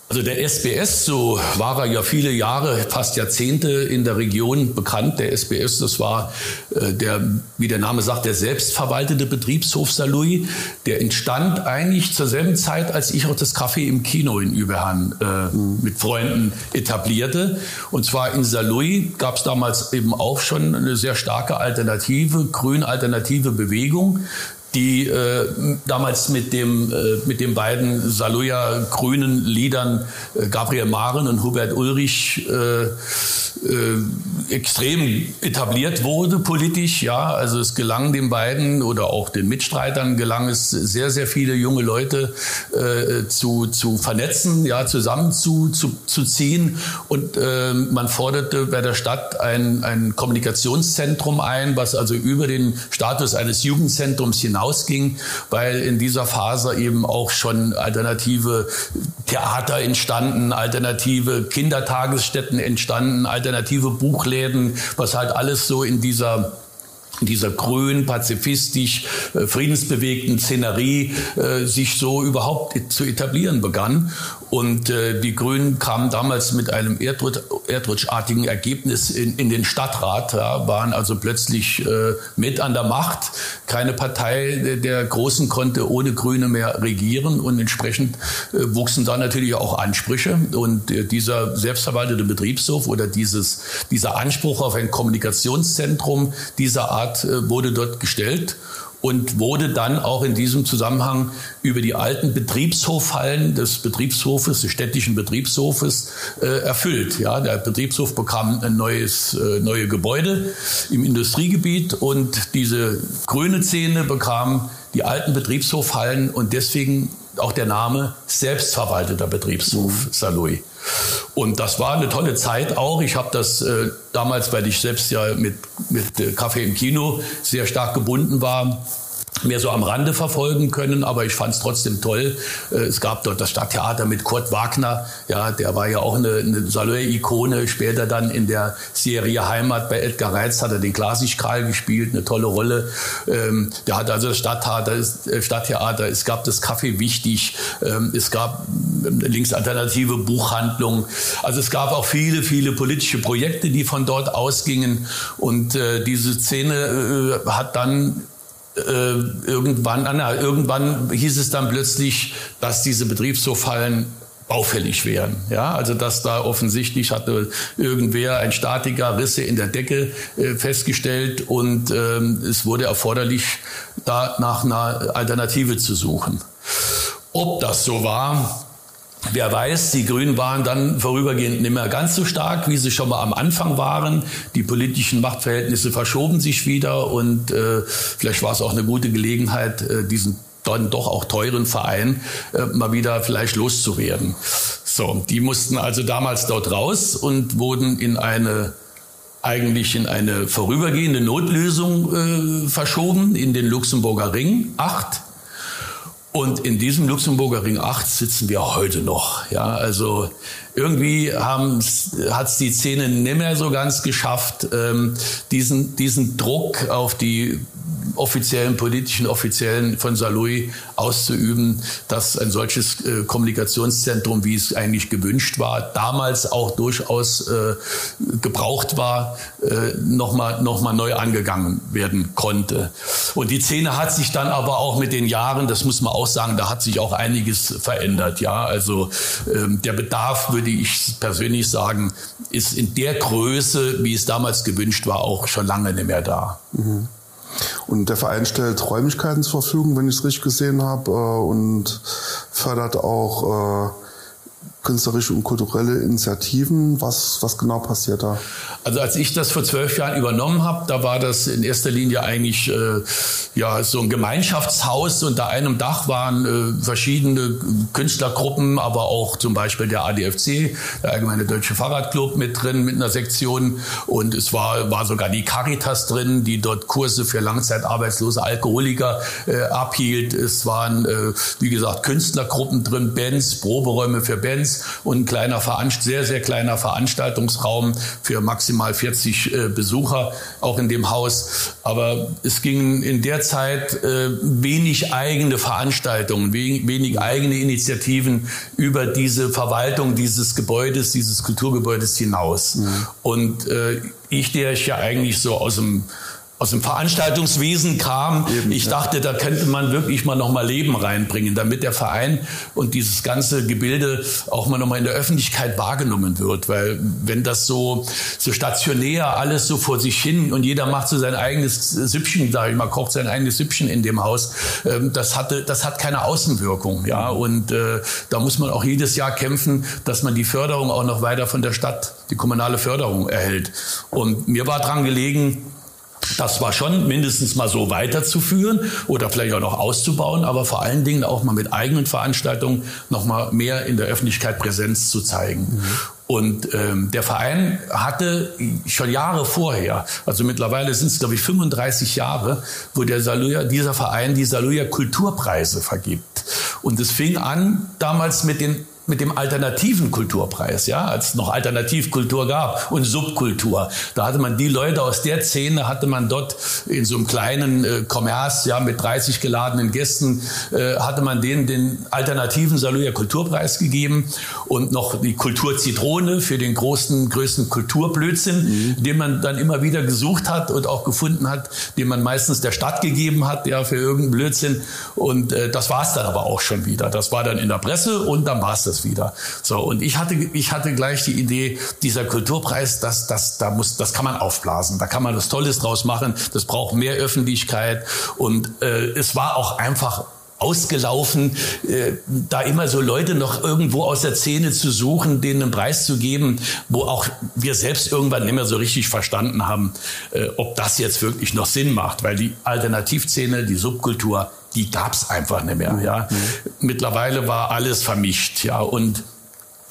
Also der SBS, so war er ja viele Jahre, fast Jahrzehnte in der Region bekannt. Der SBS, das war äh, der, wie der Name sagt, der selbstverwaltete Betriebshof Saarlouis. Der entstand eigentlich zur selben Zeit, als ich auch das Café im Kino in Überhahn äh, mhm. mit Freunden etablierte. Und zwar in Saarlouis gab es damals eben auch schon eine sehr starke Alternative, grün-alternative Bewegung die äh, damals mit dem äh, mit den beiden Saluja grünen Liedern äh, Gabriel Maren und Hubert Ulrich äh, äh, extrem etabliert wurde politisch. Ja, also es gelang den beiden oder auch den Mitstreitern gelang es sehr, sehr viele junge Leute äh, zu, zu vernetzen, ja, zusammen zu, zu, zu ziehen. Und man forderte bei der Stadt ein, ein Kommunikationszentrum ein, was also über den Status eines Jugendzentrums hinausging, weil in dieser Phase eben auch schon alternative Theater entstanden, alternative Kindertagesstätten entstanden, alternative Buchläden, was halt alles so in dieser dieser grün, pazifistisch, äh, friedensbewegten Szenerie äh, sich so überhaupt zu etablieren begann. Und äh, die Grünen kamen damals mit einem Erdrutsch, erdrutschartigen Ergebnis in, in den Stadtrat, ja, waren also plötzlich äh, mit an der Macht. Keine Partei der Großen konnte ohne Grüne mehr regieren und entsprechend äh, wuchsen da natürlich auch Ansprüche. Und äh, dieser selbstverwaltete Betriebshof oder dieses, dieser Anspruch auf ein Kommunikationszentrum dieser Art äh, wurde dort gestellt und wurde dann auch in diesem Zusammenhang über die alten Betriebshofhallen des Betriebshofes, des städtischen Betriebshofes äh, erfüllt. Ja, der Betriebshof bekam ein neues, äh, neue Gebäude im Industriegebiet und diese grüne Szene bekam die alten Betriebshofhallen und deswegen auch der Name selbstverwalteter Betriebshof mhm. Saloy. Und das war eine tolle Zeit auch. Ich habe das äh, damals, weil ich selbst ja mit, mit äh, Kaffee im Kino sehr stark gebunden war, mehr so am Rande verfolgen können, aber ich fand es trotzdem toll. Äh, es gab dort das Stadttheater mit Kurt Wagner, ja, der war ja auch eine, eine Salö-Ikone. Später dann in der Serie Heimat bei Edgar Reitz hat er den Glasigkral gespielt, eine tolle Rolle. Ähm, der hat also das Stadttheater, äh, Stadttheater, es gab das Café Wichtig, ähm, es gab ähm, linksalternative Buchhandlung. Also es gab auch viele, viele politische Projekte, die von dort ausgingen und äh, diese Szene hat dann äh, irgendwann, na, irgendwann hieß es dann plötzlich, dass diese Betriebshofhallen auffällig wären. Ja, also dass da offensichtlich hatte irgendwer ein Statiker Risse in der Decke äh, festgestellt und ähm, es wurde erforderlich, da nach einer Alternative zu suchen. Ob das so war, Wer weiß, die Grünen waren dann vorübergehend nicht mehr ganz so stark, wie sie schon mal am Anfang waren. Die politischen Machtverhältnisse verschoben sich wieder und äh, vielleicht war es auch eine gute Gelegenheit, äh, diesen dann doch auch teuren Verein äh, mal wieder vielleicht loszuwerden. So, die mussten also damals dort raus und wurden in eine eigentlich in eine vorübergehende Notlösung äh, verschoben in den Luxemburger Ring 8. Und in diesem Luxemburger Ring 8 sitzen wir heute noch. Ja, also irgendwie hat es die Szene nicht mehr so ganz geschafft, ähm, diesen, diesen Druck auf die offiziellen, politischen Offiziellen von Saloy auszuüben, dass ein solches äh, Kommunikationszentrum, wie es eigentlich gewünscht war, damals auch durchaus äh, gebraucht war, äh, nochmal noch mal neu angegangen werden konnte. Und die Szene hat sich dann aber auch mit den Jahren, das muss man auch sagen, da hat sich auch einiges verändert. Ja, also ähm, der Bedarf, würde ich persönlich sagen, ist in der Größe, wie es damals gewünscht war, auch schon lange nicht mehr da. Mhm. Und der Verein stellt Räumlichkeiten zur Verfügung, wenn ich es richtig gesehen habe, äh, und fördert auch äh, künstlerische und kulturelle Initiativen. Was, was genau passiert da? Also als ich das vor zwölf Jahren übernommen habe, da war das in erster Linie eigentlich äh, ja so ein Gemeinschaftshaus. Unter einem Dach waren äh, verschiedene Künstlergruppen, aber auch zum Beispiel der ADFC, der Allgemeine Deutsche Fahrradclub mit drin, mit einer Sektion. Und es war, war sogar die Caritas drin, die dort Kurse für langzeitarbeitslose Alkoholiker äh, abhielt. Es waren, äh, wie gesagt, Künstlergruppen drin, Bands, Proberäume für Bands und ein kleiner Veranst sehr, sehr kleiner Veranstaltungsraum für maximal 40 äh, Besucher auch in dem Haus. Aber es ging in der Zeit äh, wenig eigene Veranstaltungen, wenig, wenig eigene Initiativen über diese Verwaltung dieses Gebäudes, dieses Kulturgebäudes hinaus. Mhm. Und äh, ich, der ich ja eigentlich so aus dem aus dem Veranstaltungswesen kam. Eben, ich dachte, da könnte man wirklich mal noch mal Leben reinbringen, damit der Verein und dieses ganze Gebilde auch mal noch mal in der Öffentlichkeit wahrgenommen wird. Weil wenn das so, so stationär alles so vor sich hin und jeder macht so sein eigenes Süppchen, sage ich mal, kocht sein eigenes Süppchen in dem Haus, ähm, das hatte, das hat keine Außenwirkung, ja. Und äh, da muss man auch jedes Jahr kämpfen, dass man die Förderung auch noch weiter von der Stadt, die kommunale Förderung erhält. Und mir war dran gelegen, das war schon mindestens mal so weiterzuführen oder vielleicht auch noch auszubauen, aber vor allen Dingen auch mal mit eigenen Veranstaltungen noch mal mehr in der Öffentlichkeit Präsenz zu zeigen. Mhm. Und ähm, der Verein hatte schon Jahre vorher, also mittlerweile sind es glaube ich 35 Jahre, wo der Saluja, dieser Verein die Saluja Kulturpreise vergibt. Und es fing an damals mit den mit dem alternativen Kulturpreis, ja, als es noch Alternativkultur gab und Subkultur. Da hatte man die Leute aus der Szene, hatte man dort in so einem kleinen äh, Kommerz, ja, mit 30 geladenen Gästen, äh, hatte man denen den alternativen Saluja Kulturpreis gegeben und noch die Kulturzitrone für den großen, größten Kulturblödsinn, mhm. den man dann immer wieder gesucht hat und auch gefunden hat, den man meistens der Stadt gegeben hat, ja, für irgendeinen Blödsinn. Und äh, das war es dann aber auch schon wieder. Das war dann in der Presse und dann war es das das wieder. So, und ich hatte, ich hatte gleich die Idee, dieser Kulturpreis, das, das, da muss, das kann man aufblasen. Da kann man was Tolles draus machen. Das braucht mehr Öffentlichkeit. Und äh, es war auch einfach ausgelaufen, äh, da immer so Leute noch irgendwo aus der Szene zu suchen, denen einen Preis zu geben, wo auch wir selbst irgendwann nicht mehr so richtig verstanden haben, äh, ob das jetzt wirklich noch Sinn macht, weil die Alternativszene, die Subkultur, die gab's einfach nicht mehr. Ja. Mhm. Mittlerweile war alles vermischt, ja und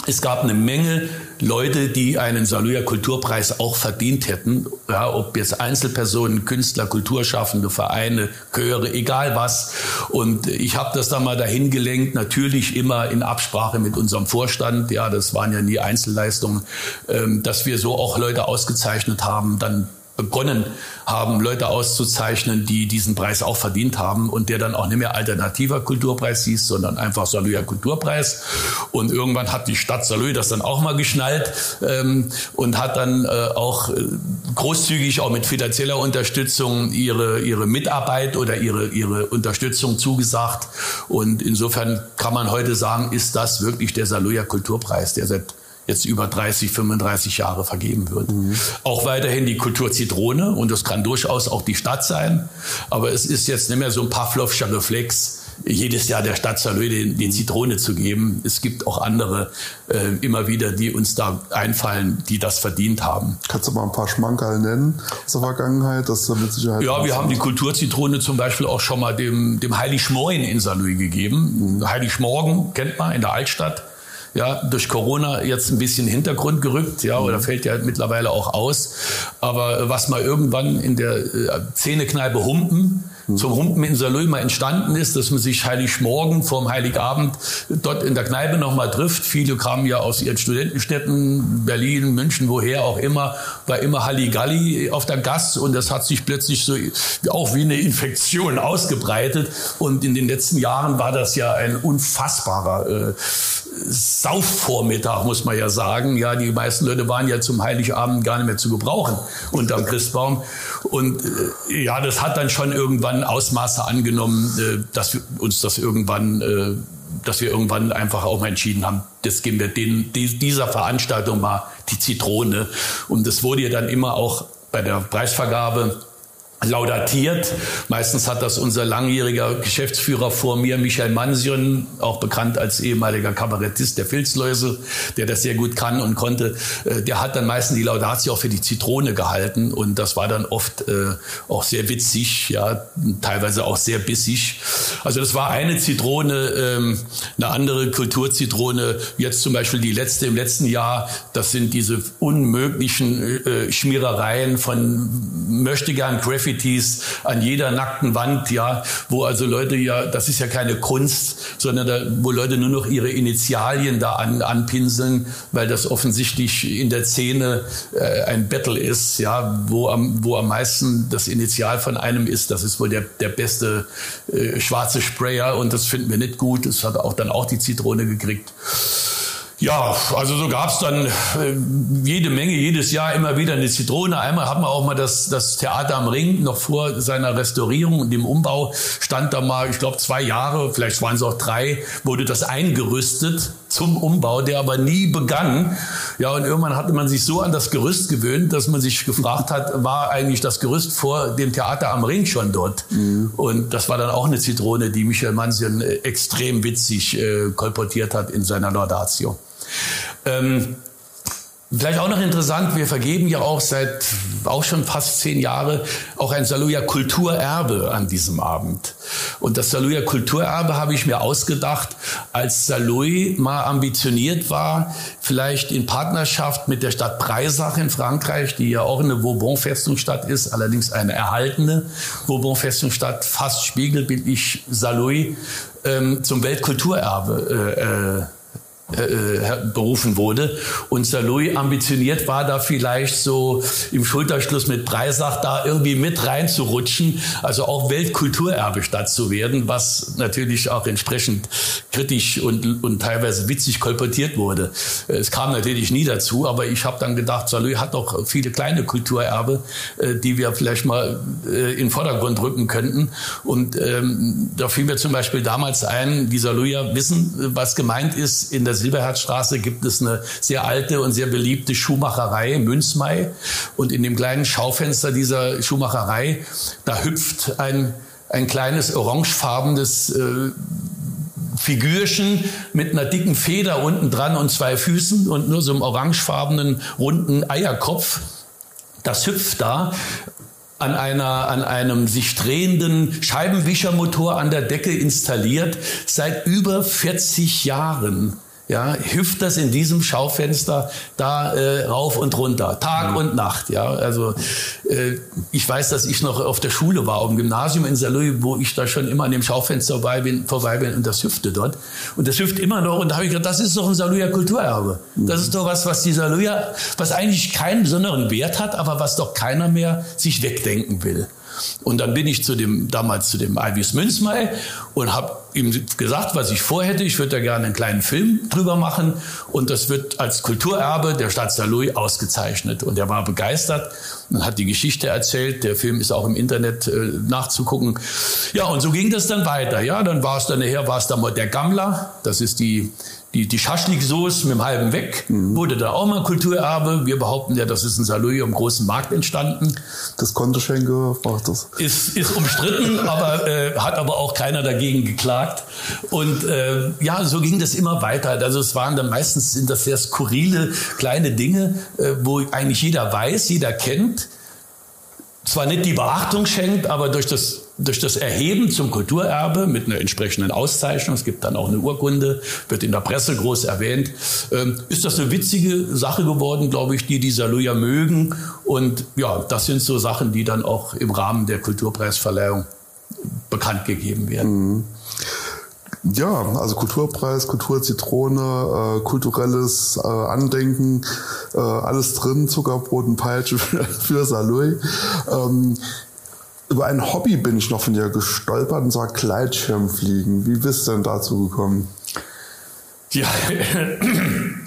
es gab eine Menge Leute, die einen Saluja Kulturpreis auch verdient hätten, ja, ob jetzt Einzelpersonen, Künstler, Kulturschaffende, Vereine, Chöre, egal was. Und ich habe das dann mal dahin gelenkt, natürlich immer in Absprache mit unserem Vorstand, ja, das waren ja nie Einzelleistungen, ähm, dass wir so auch Leute ausgezeichnet haben, dann begonnen haben, Leute auszuzeichnen, die diesen Preis auch verdient haben und der dann auch nicht mehr alternativer Kulturpreis hieß, sondern einfach Salüer Kulturpreis. Und irgendwann hat die Stadt Salü das dann auch mal geschnallt ähm, und hat dann äh, auch äh, großzügig auch mit finanzieller Unterstützung ihre, ihre Mitarbeit oder ihre, ihre Unterstützung zugesagt. Und insofern kann man heute sagen, ist das wirklich der Saluja Kulturpreis, der seit jetzt über 30, 35 Jahre vergeben wird. Mhm. Auch weiterhin die Kultur Zitrone und das kann durchaus auch die Stadt sein, aber es ist jetzt nicht mehr so ein Pavlovscher Reflex, jedes Jahr der Stadt Salö den, den Zitrone zu geben. Es gibt auch andere äh, immer wieder, die uns da einfallen, die das verdient haben. Kannst du mal ein paar Schmankerl nennen aus der Vergangenheit? Das mit Sicherheit ja, wir haben die Kulturzitrone zum Beispiel auch schon mal dem, dem Heiligschmoren in Salö gegeben. Mhm. Heiligschmorgen kennt man in der Altstadt ja, durch Corona jetzt ein bisschen Hintergrund gerückt, ja, oder fällt ja mittlerweile auch aus. Aber was mal irgendwann in der äh, Zähnekneipe Humpen zum Humpen in Salö mal entstanden ist, dass man sich Heiligmorgen vorm Heiligabend dort in der Kneipe nochmal trifft. Viele kamen ja aus ihren Studentenstädten, Berlin, München, woher auch immer, war immer Halligalli auf der Gast und das hat sich plötzlich so auch wie eine Infektion [laughs] ausgebreitet und in den letzten Jahren war das ja ein unfassbarer äh, Saufvormittag, muss man ja sagen. Ja, die meisten Leute waren ja zum Heiligabend gar nicht mehr zu gebrauchen unterm [laughs] Christbaum. Und äh, ja, das hat dann schon irgendwann Ausmaße angenommen, äh, dass wir uns das irgendwann, äh, dass wir irgendwann einfach auch mal entschieden haben, das geben wir den, die, dieser Veranstaltung mal die Zitrone. Und das wurde ja dann immer auch bei der Preisvergabe laudatiert. Meistens hat das unser langjähriger Geschäftsführer vor mir, Michael Mansion, auch bekannt als ehemaliger Kabarettist der Filzläuse, der das sehr gut kann und konnte, äh, der hat dann meistens die Laudatio auch für die Zitrone gehalten und das war dann oft äh, auch sehr witzig, ja, teilweise auch sehr bissig. Also das war eine Zitrone, ähm, eine andere Kulturzitrone, jetzt zum Beispiel die letzte im letzten Jahr, das sind diese unmöglichen äh, Schmierereien von möchtegern Graffiti Graffitis an jeder nackten Wand, ja, wo also Leute ja, das ist ja keine Kunst, sondern da, wo Leute nur noch ihre Initialien da an, anpinseln, weil das offensichtlich in der Szene äh, ein Battle ist, ja, wo am, wo am meisten das Initial von einem ist, das ist wohl der, der beste äh, schwarze Sprayer und das finden wir nicht gut. Das hat auch dann auch die Zitrone gekriegt. Ja, also so gab's dann äh, jede Menge, jedes Jahr immer wieder eine Zitrone. Einmal hatten wir auch mal das, das Theater am Ring, noch vor seiner Restaurierung und dem Umbau stand da mal, ich glaube zwei Jahre, vielleicht waren es auch drei, wurde das eingerüstet zum Umbau, der aber nie begann. Ja, und irgendwann hatte man sich so an das Gerüst gewöhnt, dass man sich gefragt hat, war eigentlich das Gerüst vor dem Theater am Ring schon dort? Mhm. Und das war dann auch eine Zitrone, die Michael Mansion äh, extrem witzig äh, kolportiert hat in seiner Laudatio. Ähm, Vielleicht auch noch interessant, wir vergeben ja auch seit auch schon fast zehn Jahre auch ein Saluja Kulturerbe an diesem Abend. Und das Saluja Kulturerbe habe ich mir ausgedacht, als Saloy mal ambitioniert war, vielleicht in Partnerschaft mit der Stadt Breisach in Frankreich, die ja auch eine Vauban-Festungsstadt ist, allerdings eine erhaltene Vauban-Festungsstadt, fast spiegelbildlich Saloy, ähm, zum Weltkulturerbe äh, äh, äh, berufen wurde. Und Saloy ambitioniert war da vielleicht so im Schulterschluss mit Breisach da irgendwie mit reinzurutschen, also auch Weltkulturerbestadt zu werden, was natürlich auch entsprechend kritisch und, und teilweise witzig kolportiert wurde. Es kam natürlich nie dazu, aber ich habe dann gedacht, Saloy hat doch viele kleine Kulturerbe, äh, die wir vielleicht mal äh, in den Vordergrund rücken könnten. Und ähm, da fiel mir zum Beispiel damals ein, die Saloyer wissen, was gemeint ist in der der Silberherzstraße gibt es eine sehr alte und sehr beliebte Schuhmacherei, Münzmai. Und in dem kleinen Schaufenster dieser Schuhmacherei, da hüpft ein, ein kleines orangefarbenes äh, Figürchen mit einer dicken Feder unten dran und zwei Füßen und nur so einem orangefarbenen runden Eierkopf. Das hüpft da an, einer, an einem sich drehenden Scheibenwischermotor an der Decke installiert seit über 40 Jahren ja, hüpft das in diesem Schaufenster da äh, rauf und runter, Tag mhm. und Nacht. Ja, also äh, ich weiß, dass ich noch auf der Schule war, auf dem Gymnasium in Saarlouis, wo ich da schon immer an dem Schaufenster vorbei bin, vorbei bin und das hüpfte dort. Und das hüpft immer noch und da habe ich gedacht, das ist doch ein Saarlouier Kulturerbe. Mhm. Das ist doch was, was die Saarlouier, was eigentlich keinen besonderen Wert hat, aber was doch keiner mehr sich wegdenken will. Und dann bin ich zu dem, damals zu dem Ivis Münzmai und habe ihm gesagt, was ich vorhätte. Ich würde da gerne einen kleinen Film drüber machen und das wird als Kulturerbe der Stadt Saarlouis ausgezeichnet. Und er war begeistert und hat die Geschichte erzählt. Der Film ist auch im Internet äh, nachzugucken. Ja, und so ging das dann weiter. Ja, dann war es dann nachher, war es dann mal der Gammler. Das ist die die, die Schaschlik-Soße mit dem halben Weg mhm. wurde da auch mal Kulturerbe. Wir behaupten ja, das ist in Saarlouis am großen Markt entstanden. Das Kontoschenke macht das. Ist, ist umstritten, [laughs] aber äh, hat aber auch keiner dagegen geklagt. Und äh, ja, so ging das immer weiter. Also es waren dann meistens sind das sehr skurrile kleine Dinge, äh, wo eigentlich jeder weiß, jeder kennt zwar nicht die Beachtung schenkt, aber durch das durch das Erheben zum Kulturerbe mit einer entsprechenden Auszeichnung, es gibt dann auch eine Urkunde, wird in der Presse groß erwähnt, ähm, ist das eine witzige Sache geworden, glaube ich, die die Saluja mögen. Und ja, das sind so Sachen, die dann auch im Rahmen der Kulturpreisverleihung bekannt gegeben werden. Mhm. Ja, also Kulturpreis, Kulturzitrone, äh, kulturelles äh, Andenken, äh, alles drin, Zuckerbrot und Peitsche [laughs] für, für Saloy. Ähm, über ein Hobby bin ich noch von dir gestolpert, und zwar Gleitschirmfliegen. Wie bist du denn dazu gekommen? Ja, [clears throat]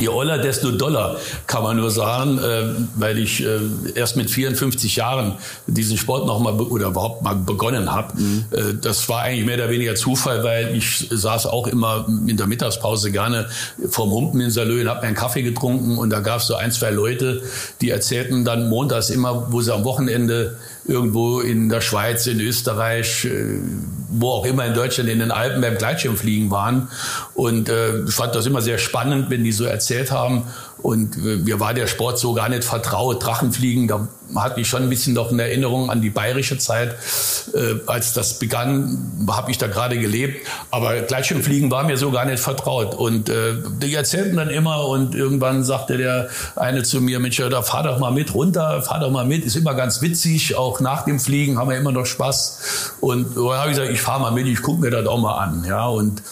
Je oller, desto doller, kann man nur sagen, äh, weil ich äh, erst mit 54 Jahren diesen Sport noch mal oder überhaupt mal begonnen habe. Mhm. Äh, das war eigentlich mehr oder weniger Zufall, weil ich saß auch immer in der Mittagspause gerne vorm Humpen in Salö und habe mir einen Kaffee getrunken und da gab es so ein, zwei Leute, die erzählten dann montags immer, wo sie am Wochenende irgendwo in der Schweiz, in Österreich, äh, wo auch immer in Deutschland, in den Alpen beim Gleitschirmfliegen waren. Und äh, ich fand das immer sehr spannend, wenn die so erzählt haben. Und mir war der Sport so gar nicht vertraut. Drachenfliegen, da hatte ich schon ein bisschen noch eine Erinnerung an die bayerische Zeit. Äh, als das begann, habe ich da gerade gelebt. Aber Gleitschirmfliegen war mir so gar nicht vertraut. Und äh, die erzählten dann immer und irgendwann sagte der eine zu mir, Mensch, da fahr doch mal mit runter, fahr doch mal mit. Ist immer ganz witzig. Auch nach dem Fliegen haben wir immer noch Spaß. Und da habe ich gesagt, ich fahre mal mit, ich gucke mir das auch mal an. Ja, und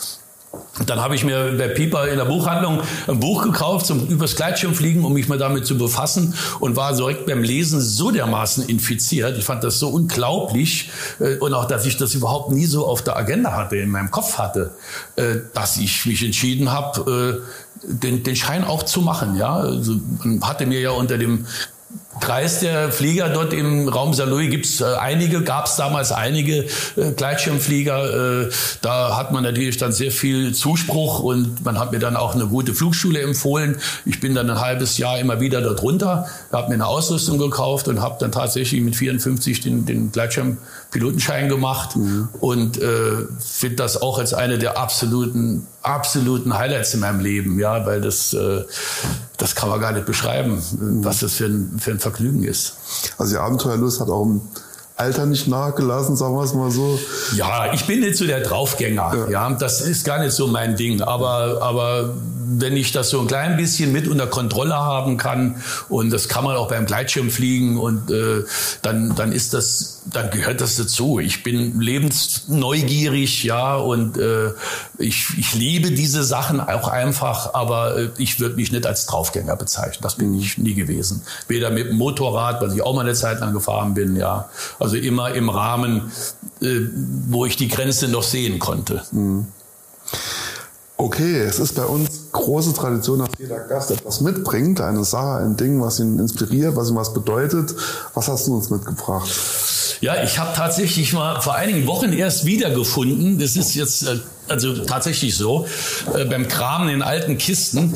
dann habe ich mir bei Pieper in der Buchhandlung ein Buch gekauft zum übers Gleitschirmfliegen, um mich mal damit zu befassen und war direkt beim Lesen so dermaßen infiziert. Ich fand das so unglaublich äh, und auch, dass ich das überhaupt nie so auf der Agenda hatte, in meinem Kopf hatte, äh, dass ich mich entschieden habe, äh, den, den Schein auch zu machen. Ja, also, man hatte mir ja unter dem Kreis der Flieger dort im Raum Saarlouis gibt es äh, einige, gab es damals einige äh, Gleitschirmflieger. Äh, da hat man natürlich dann sehr viel Zuspruch und man hat mir dann auch eine gute Flugschule empfohlen. Ich bin dann ein halbes Jahr immer wieder dort runter, habe mir eine Ausrüstung gekauft und habe dann tatsächlich mit 54 den, den Gleitschirmpilotenschein gemacht mhm. und äh, finde das auch als eine der absoluten absoluten Highlights in meinem Leben, ja, weil das, äh, das kann man gar nicht beschreiben, was das für ein, für ein Vergnügen ist. Also die Abenteuerlust hat auch im Alter nicht nachgelassen, sagen wir es mal so. Ja, ich bin nicht so der Draufgänger. Ja. ja, das ist gar nicht so mein Ding. Aber, aber wenn ich das so ein klein bisschen mit unter Kontrolle haben kann und das kann man auch beim Gleitschirmfliegen und äh, dann, dann ist das, dann gehört das dazu. Ich bin lebensneugierig, ja, und äh, ich, ich liebe diese Sachen auch einfach, aber äh, ich würde mich nicht als Draufgänger bezeichnen. Das bin ich nie gewesen. Weder mit dem Motorrad, was ich auch mal eine Zeit lang gefahren bin, ja. Also immer im Rahmen, äh, wo ich die Grenze noch sehen konnte. Mhm. Okay, es ist bei uns große Tradition, dass jeder Gast etwas mitbringt, eine Sache, ein Ding, was ihn inspiriert, was ihm was bedeutet. Was hast du uns mitgebracht? Ja, ich habe tatsächlich mal vor einigen Wochen erst wiedergefunden. Das ist jetzt äh, also tatsächlich so. Äh, beim Kramen in alten Kisten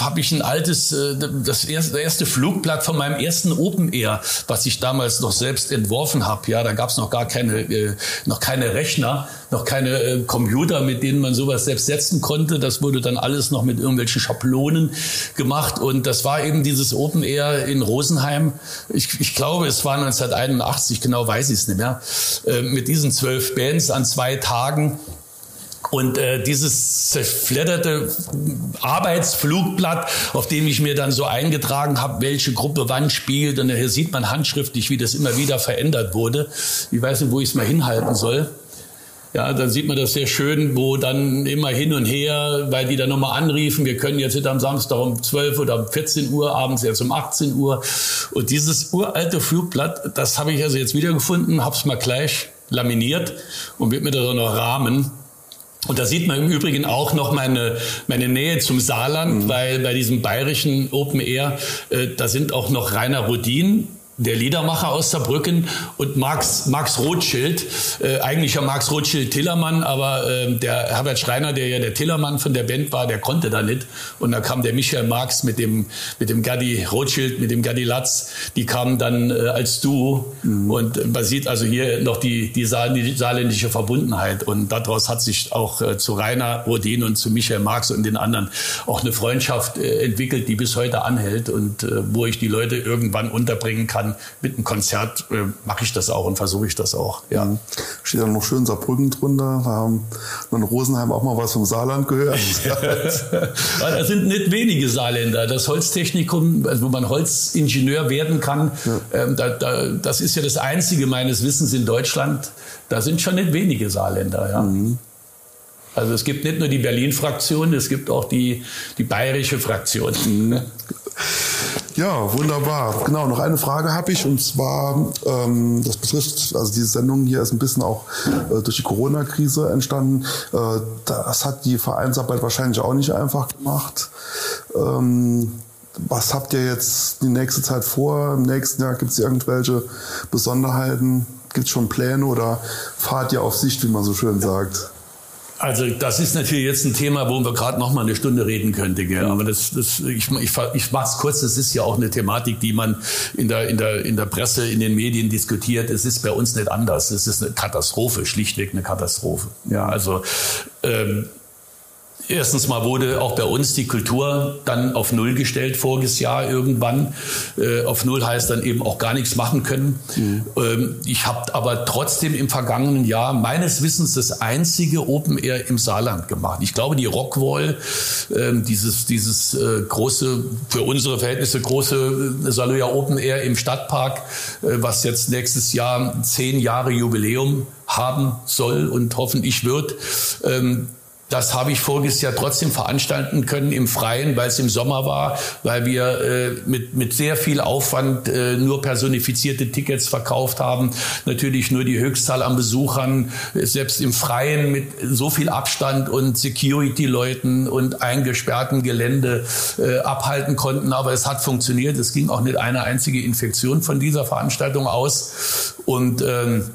habe ich ein altes, äh, das erste, Flugblatt von meinem ersten Open Air, was ich damals noch selbst entworfen habe. Ja, da gab es noch gar keine, äh, noch keine Rechner, noch keine Computer, mit denen man sowas selbst setzen konnte. Das wurde dann alles noch mit irgendwelchen Schablonen gemacht. Und das war eben dieses Open Air in Rosenheim. Ich, ich glaube, es war 1981, genau weiß ich es nicht mehr. Mit diesen zwölf Bands an zwei Tagen und äh, dieses zerfledderte Arbeitsflugblatt, auf dem ich mir dann so eingetragen habe, welche Gruppe wann spielt. Und hier sieht man handschriftlich, wie das immer wieder verändert wurde. Ich weiß nicht, wo ich es mal hinhalten soll. Ja, dann sieht man das sehr schön, wo dann immer hin und her, weil die dann nochmal anriefen, wir können jetzt nicht am Samstag um 12 oder um 14 Uhr, abends jetzt um 18 Uhr. Und dieses uralte Flugblatt, das habe ich also jetzt wiedergefunden, habe es mal gleich laminiert und wird mir da noch rahmen. Und da sieht man im Übrigen auch noch meine, meine Nähe zum Saarland, mhm. weil bei diesem bayerischen Open Air, äh, da sind auch noch Rainer Rodin, der Liedermacher aus Saarbrücken und Max, Max Rothschild, äh, eigentlich ja Max Rothschild Tillermann, aber äh, der Herbert Schreiner, der ja der Tillermann von der Band war, der konnte da nicht. Und da kam der Michael Marx mit dem, mit dem Gaddi Rothschild, mit dem Gaddi Latz, die kamen dann äh, als Duo. Mhm. Und man sieht also hier noch die, die, Saar, die saarländische Verbundenheit. Und daraus hat sich auch äh, zu Rainer Rodin und zu Michael Marx und den anderen auch eine Freundschaft äh, entwickelt, die bis heute anhält und äh, wo ich die Leute irgendwann unterbringen kann dann mit einem Konzert äh, mache ich das auch und versuche ich das auch. Ja. Mhm. Steht dann noch schön Saarbrücken drunter. Da haben wir in Rosenheim auch mal was vom Saarland gehört. [laughs] [laughs] da sind nicht wenige Saarländer. Das Holztechnikum, also wo man Holzingenieur werden kann, ja. ähm, da, da, das ist ja das einzige meines Wissens in Deutschland. Da sind schon nicht wenige Saarländer. Ja. Mhm. Also es gibt nicht nur die Berlin-Fraktion, es gibt auch die, die bayerische Fraktion. Mhm. [laughs] Ja, wunderbar. Genau, noch eine Frage habe ich und zwar, ähm, das betrifft, also diese Sendung hier ist ein bisschen auch äh, durch die Corona-Krise entstanden. Äh, das hat die Vereinsarbeit wahrscheinlich auch nicht einfach gemacht. Ähm, was habt ihr jetzt die nächste Zeit vor? Im nächsten Jahr gibt es irgendwelche Besonderheiten? Gibt es schon Pläne oder fahrt ihr auf Sicht, wie man so schön sagt? Also das ist natürlich jetzt ein Thema, wo wir gerade noch mal eine Stunde reden könnten. Gell? Aber das, das, ich, ich, ich mache es kurz. Das ist ja auch eine Thematik, die man in der, in, der, in der Presse, in den Medien diskutiert. Es ist bei uns nicht anders. Es ist eine Katastrophe, schlichtweg eine Katastrophe. Ja, also ähm, Erstens mal wurde auch bei uns die Kultur dann auf Null gestellt voriges Jahr irgendwann. Äh, auf Null heißt dann eben auch gar nichts machen können. Mhm. Ähm, ich habe aber trotzdem im vergangenen Jahr meines Wissens das einzige Open Air im Saarland gemacht. Ich glaube, die Rockwall, äh, dieses, dieses äh, große, für unsere Verhältnisse große äh, Saloja Open Air im Stadtpark, äh, was jetzt nächstes Jahr zehn Jahre Jubiläum haben soll und hoffentlich wird. Ähm, das habe ich voriges Jahr trotzdem veranstalten können im Freien, weil es im Sommer war, weil wir äh, mit, mit sehr viel Aufwand äh, nur personifizierte Tickets verkauft haben. Natürlich nur die Höchstzahl an Besuchern, selbst im Freien mit so viel Abstand und Security-Leuten und eingesperrten Gelände äh, abhalten konnten. Aber es hat funktioniert. Es ging auch nicht eine einzige Infektion von dieser Veranstaltung aus. Und ähm,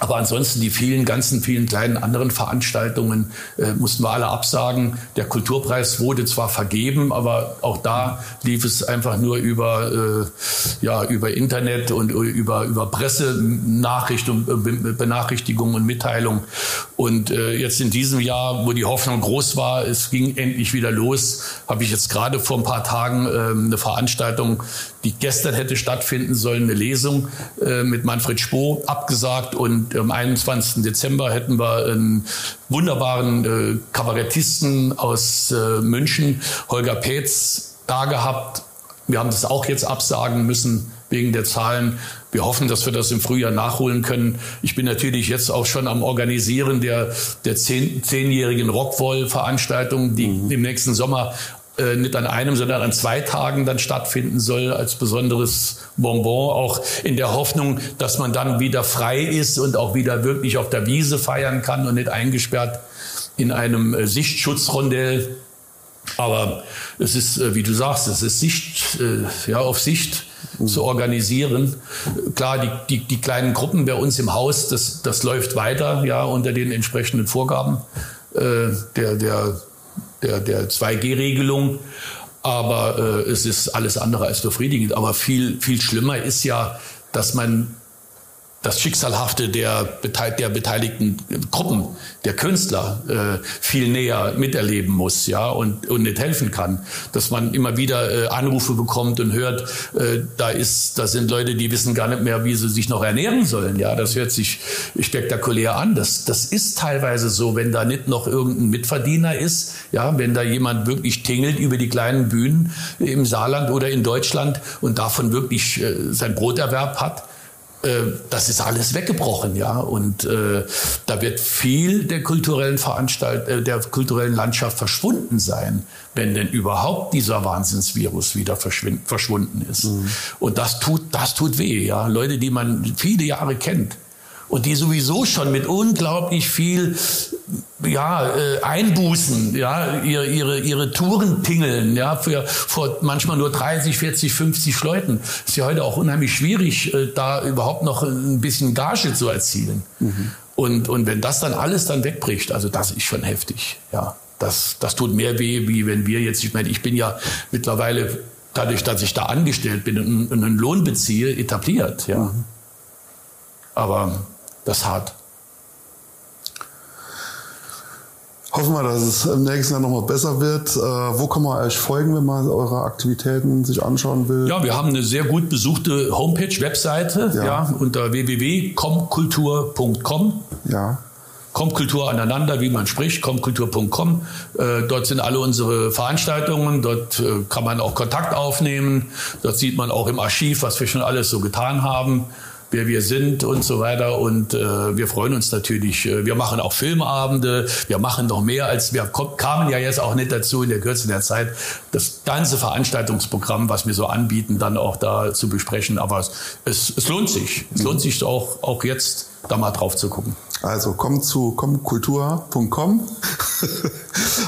aber ansonsten die vielen, ganzen vielen kleinen anderen Veranstaltungen äh, mussten wir alle absagen. Der Kulturpreis wurde zwar vergeben, aber auch da lief es einfach nur über, äh, ja, über Internet und über, über Pressenachrichten, äh, Benachrichtigungen und Mitteilungen. Und äh, jetzt in diesem Jahr, wo die Hoffnung groß war, es ging endlich wieder los, habe ich jetzt gerade vor ein paar Tagen äh, eine Veranstaltung, die gestern hätte stattfinden sollen, eine Lesung äh, mit Manfred Spoh abgesagt und am 21. Dezember hätten wir einen wunderbaren äh, Kabarettisten aus äh, München, Holger Petz, da gehabt. Wir haben das auch jetzt absagen müssen wegen der Zahlen. Wir hoffen, dass wir das im Frühjahr nachholen können. Ich bin natürlich jetzt auch schon am Organisieren der, der zehn, zehnjährigen Rockwall-Veranstaltung, die mhm. im nächsten Sommer äh, nicht an einem, sondern an zwei Tagen dann stattfinden soll als besonderes Bonbon, auch in der Hoffnung, dass man dann wieder frei ist und auch wieder wirklich auf der Wiese feiern kann und nicht eingesperrt in einem äh, Sichtschutzrondell. Aber es ist, äh, wie du sagst, es ist Sicht, äh, ja, auf Sicht zu organisieren. Klar, die, die, die kleinen Gruppen bei uns im Haus, das, das läuft weiter, ja, unter den entsprechenden Vorgaben der, der der, der 2G-Regelung. Aber äh, es ist alles andere als befriedigend. Aber viel, viel schlimmer ist ja, dass man das Schicksalhafte der, der beteiligten Gruppen, der Künstler äh, viel näher miterleben muss, ja, und, und nicht helfen kann. Dass man immer wieder äh, Anrufe bekommt und hört, äh, da ist, da sind Leute, die wissen gar nicht mehr, wie sie sich noch ernähren sollen, ja. Das hört sich spektakulär an. Das, das ist teilweise so, wenn da nicht noch irgendein Mitverdiener ist, ja, wenn da jemand wirklich tingelt über die kleinen Bühnen im Saarland oder in Deutschland und davon wirklich sein Broterwerb hat, das ist alles weggebrochen, ja. Und äh, da wird viel der kulturellen Veranstalt, äh, der kulturellen Landschaft verschwunden sein, wenn denn überhaupt dieser Wahnsinnsvirus wieder verschwunden ist. Mhm. Und das tut, das tut weh, ja. Leute, die man viele Jahre kennt und die sowieso schon mit unglaublich viel ja, äh, Einbußen, ja, ihre, ihre, ihre Touren tingeln, ja, für vor manchmal nur 30, 40, 50 Leuten. Ist ja heute auch unheimlich schwierig, äh, da überhaupt noch ein bisschen Gage zu erzielen. Mhm. Und, und wenn das dann alles dann wegbricht, also das ist schon heftig, ja. Das, das tut mehr weh, wie wenn wir jetzt, ich meine, ich bin ja mittlerweile dadurch, dass ich da angestellt bin und einen Lohn beziehe, etabliert, ja. Mhm. Aber das hart. Hoffen wir, dass es im nächsten Jahr nochmal besser wird. Äh, wo kann man euch folgen, wenn man eure Aktivitäten sich anschauen will? Ja, wir haben eine sehr gut besuchte Homepage, Webseite, ja, ja unter www.comkultur.com. Ja. Comkultur aneinander, wie man spricht, comkultur.com. Äh, dort sind alle unsere Veranstaltungen, dort äh, kann man auch Kontakt aufnehmen, dort sieht man auch im Archiv, was wir schon alles so getan haben wer wir sind und so weiter. Und äh, wir freuen uns natürlich. Äh, wir machen auch Filmabende. Wir machen noch mehr als wir kamen ja jetzt auch nicht dazu in der Kürze der Zeit, das ganze Veranstaltungsprogramm, was wir so anbieten, dann auch da zu besprechen. Aber es, es lohnt sich. Es lohnt sich auch, auch jetzt da mal drauf zu gucken. Also kommt zu kommkultur.com. [laughs]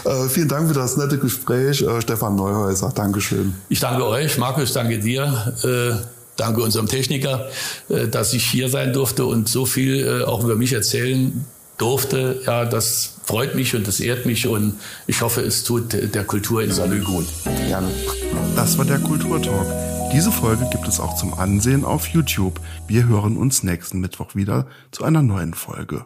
äh, vielen Dank für das nette Gespräch, äh, Stefan Neuhäuser. Dankeschön. Ich danke euch, Markus, danke dir. Äh, danke unserem Techniker, äh, dass ich hier sein durfte und so viel äh, auch über mich erzählen durfte. Ja, das freut mich und das ehrt mich und ich hoffe, es tut der Kultur in Salü gut. Gerne. Das war der Kulturtalk. Diese Folge gibt es auch zum Ansehen auf YouTube. Wir hören uns nächsten Mittwoch wieder zu einer neuen Folge.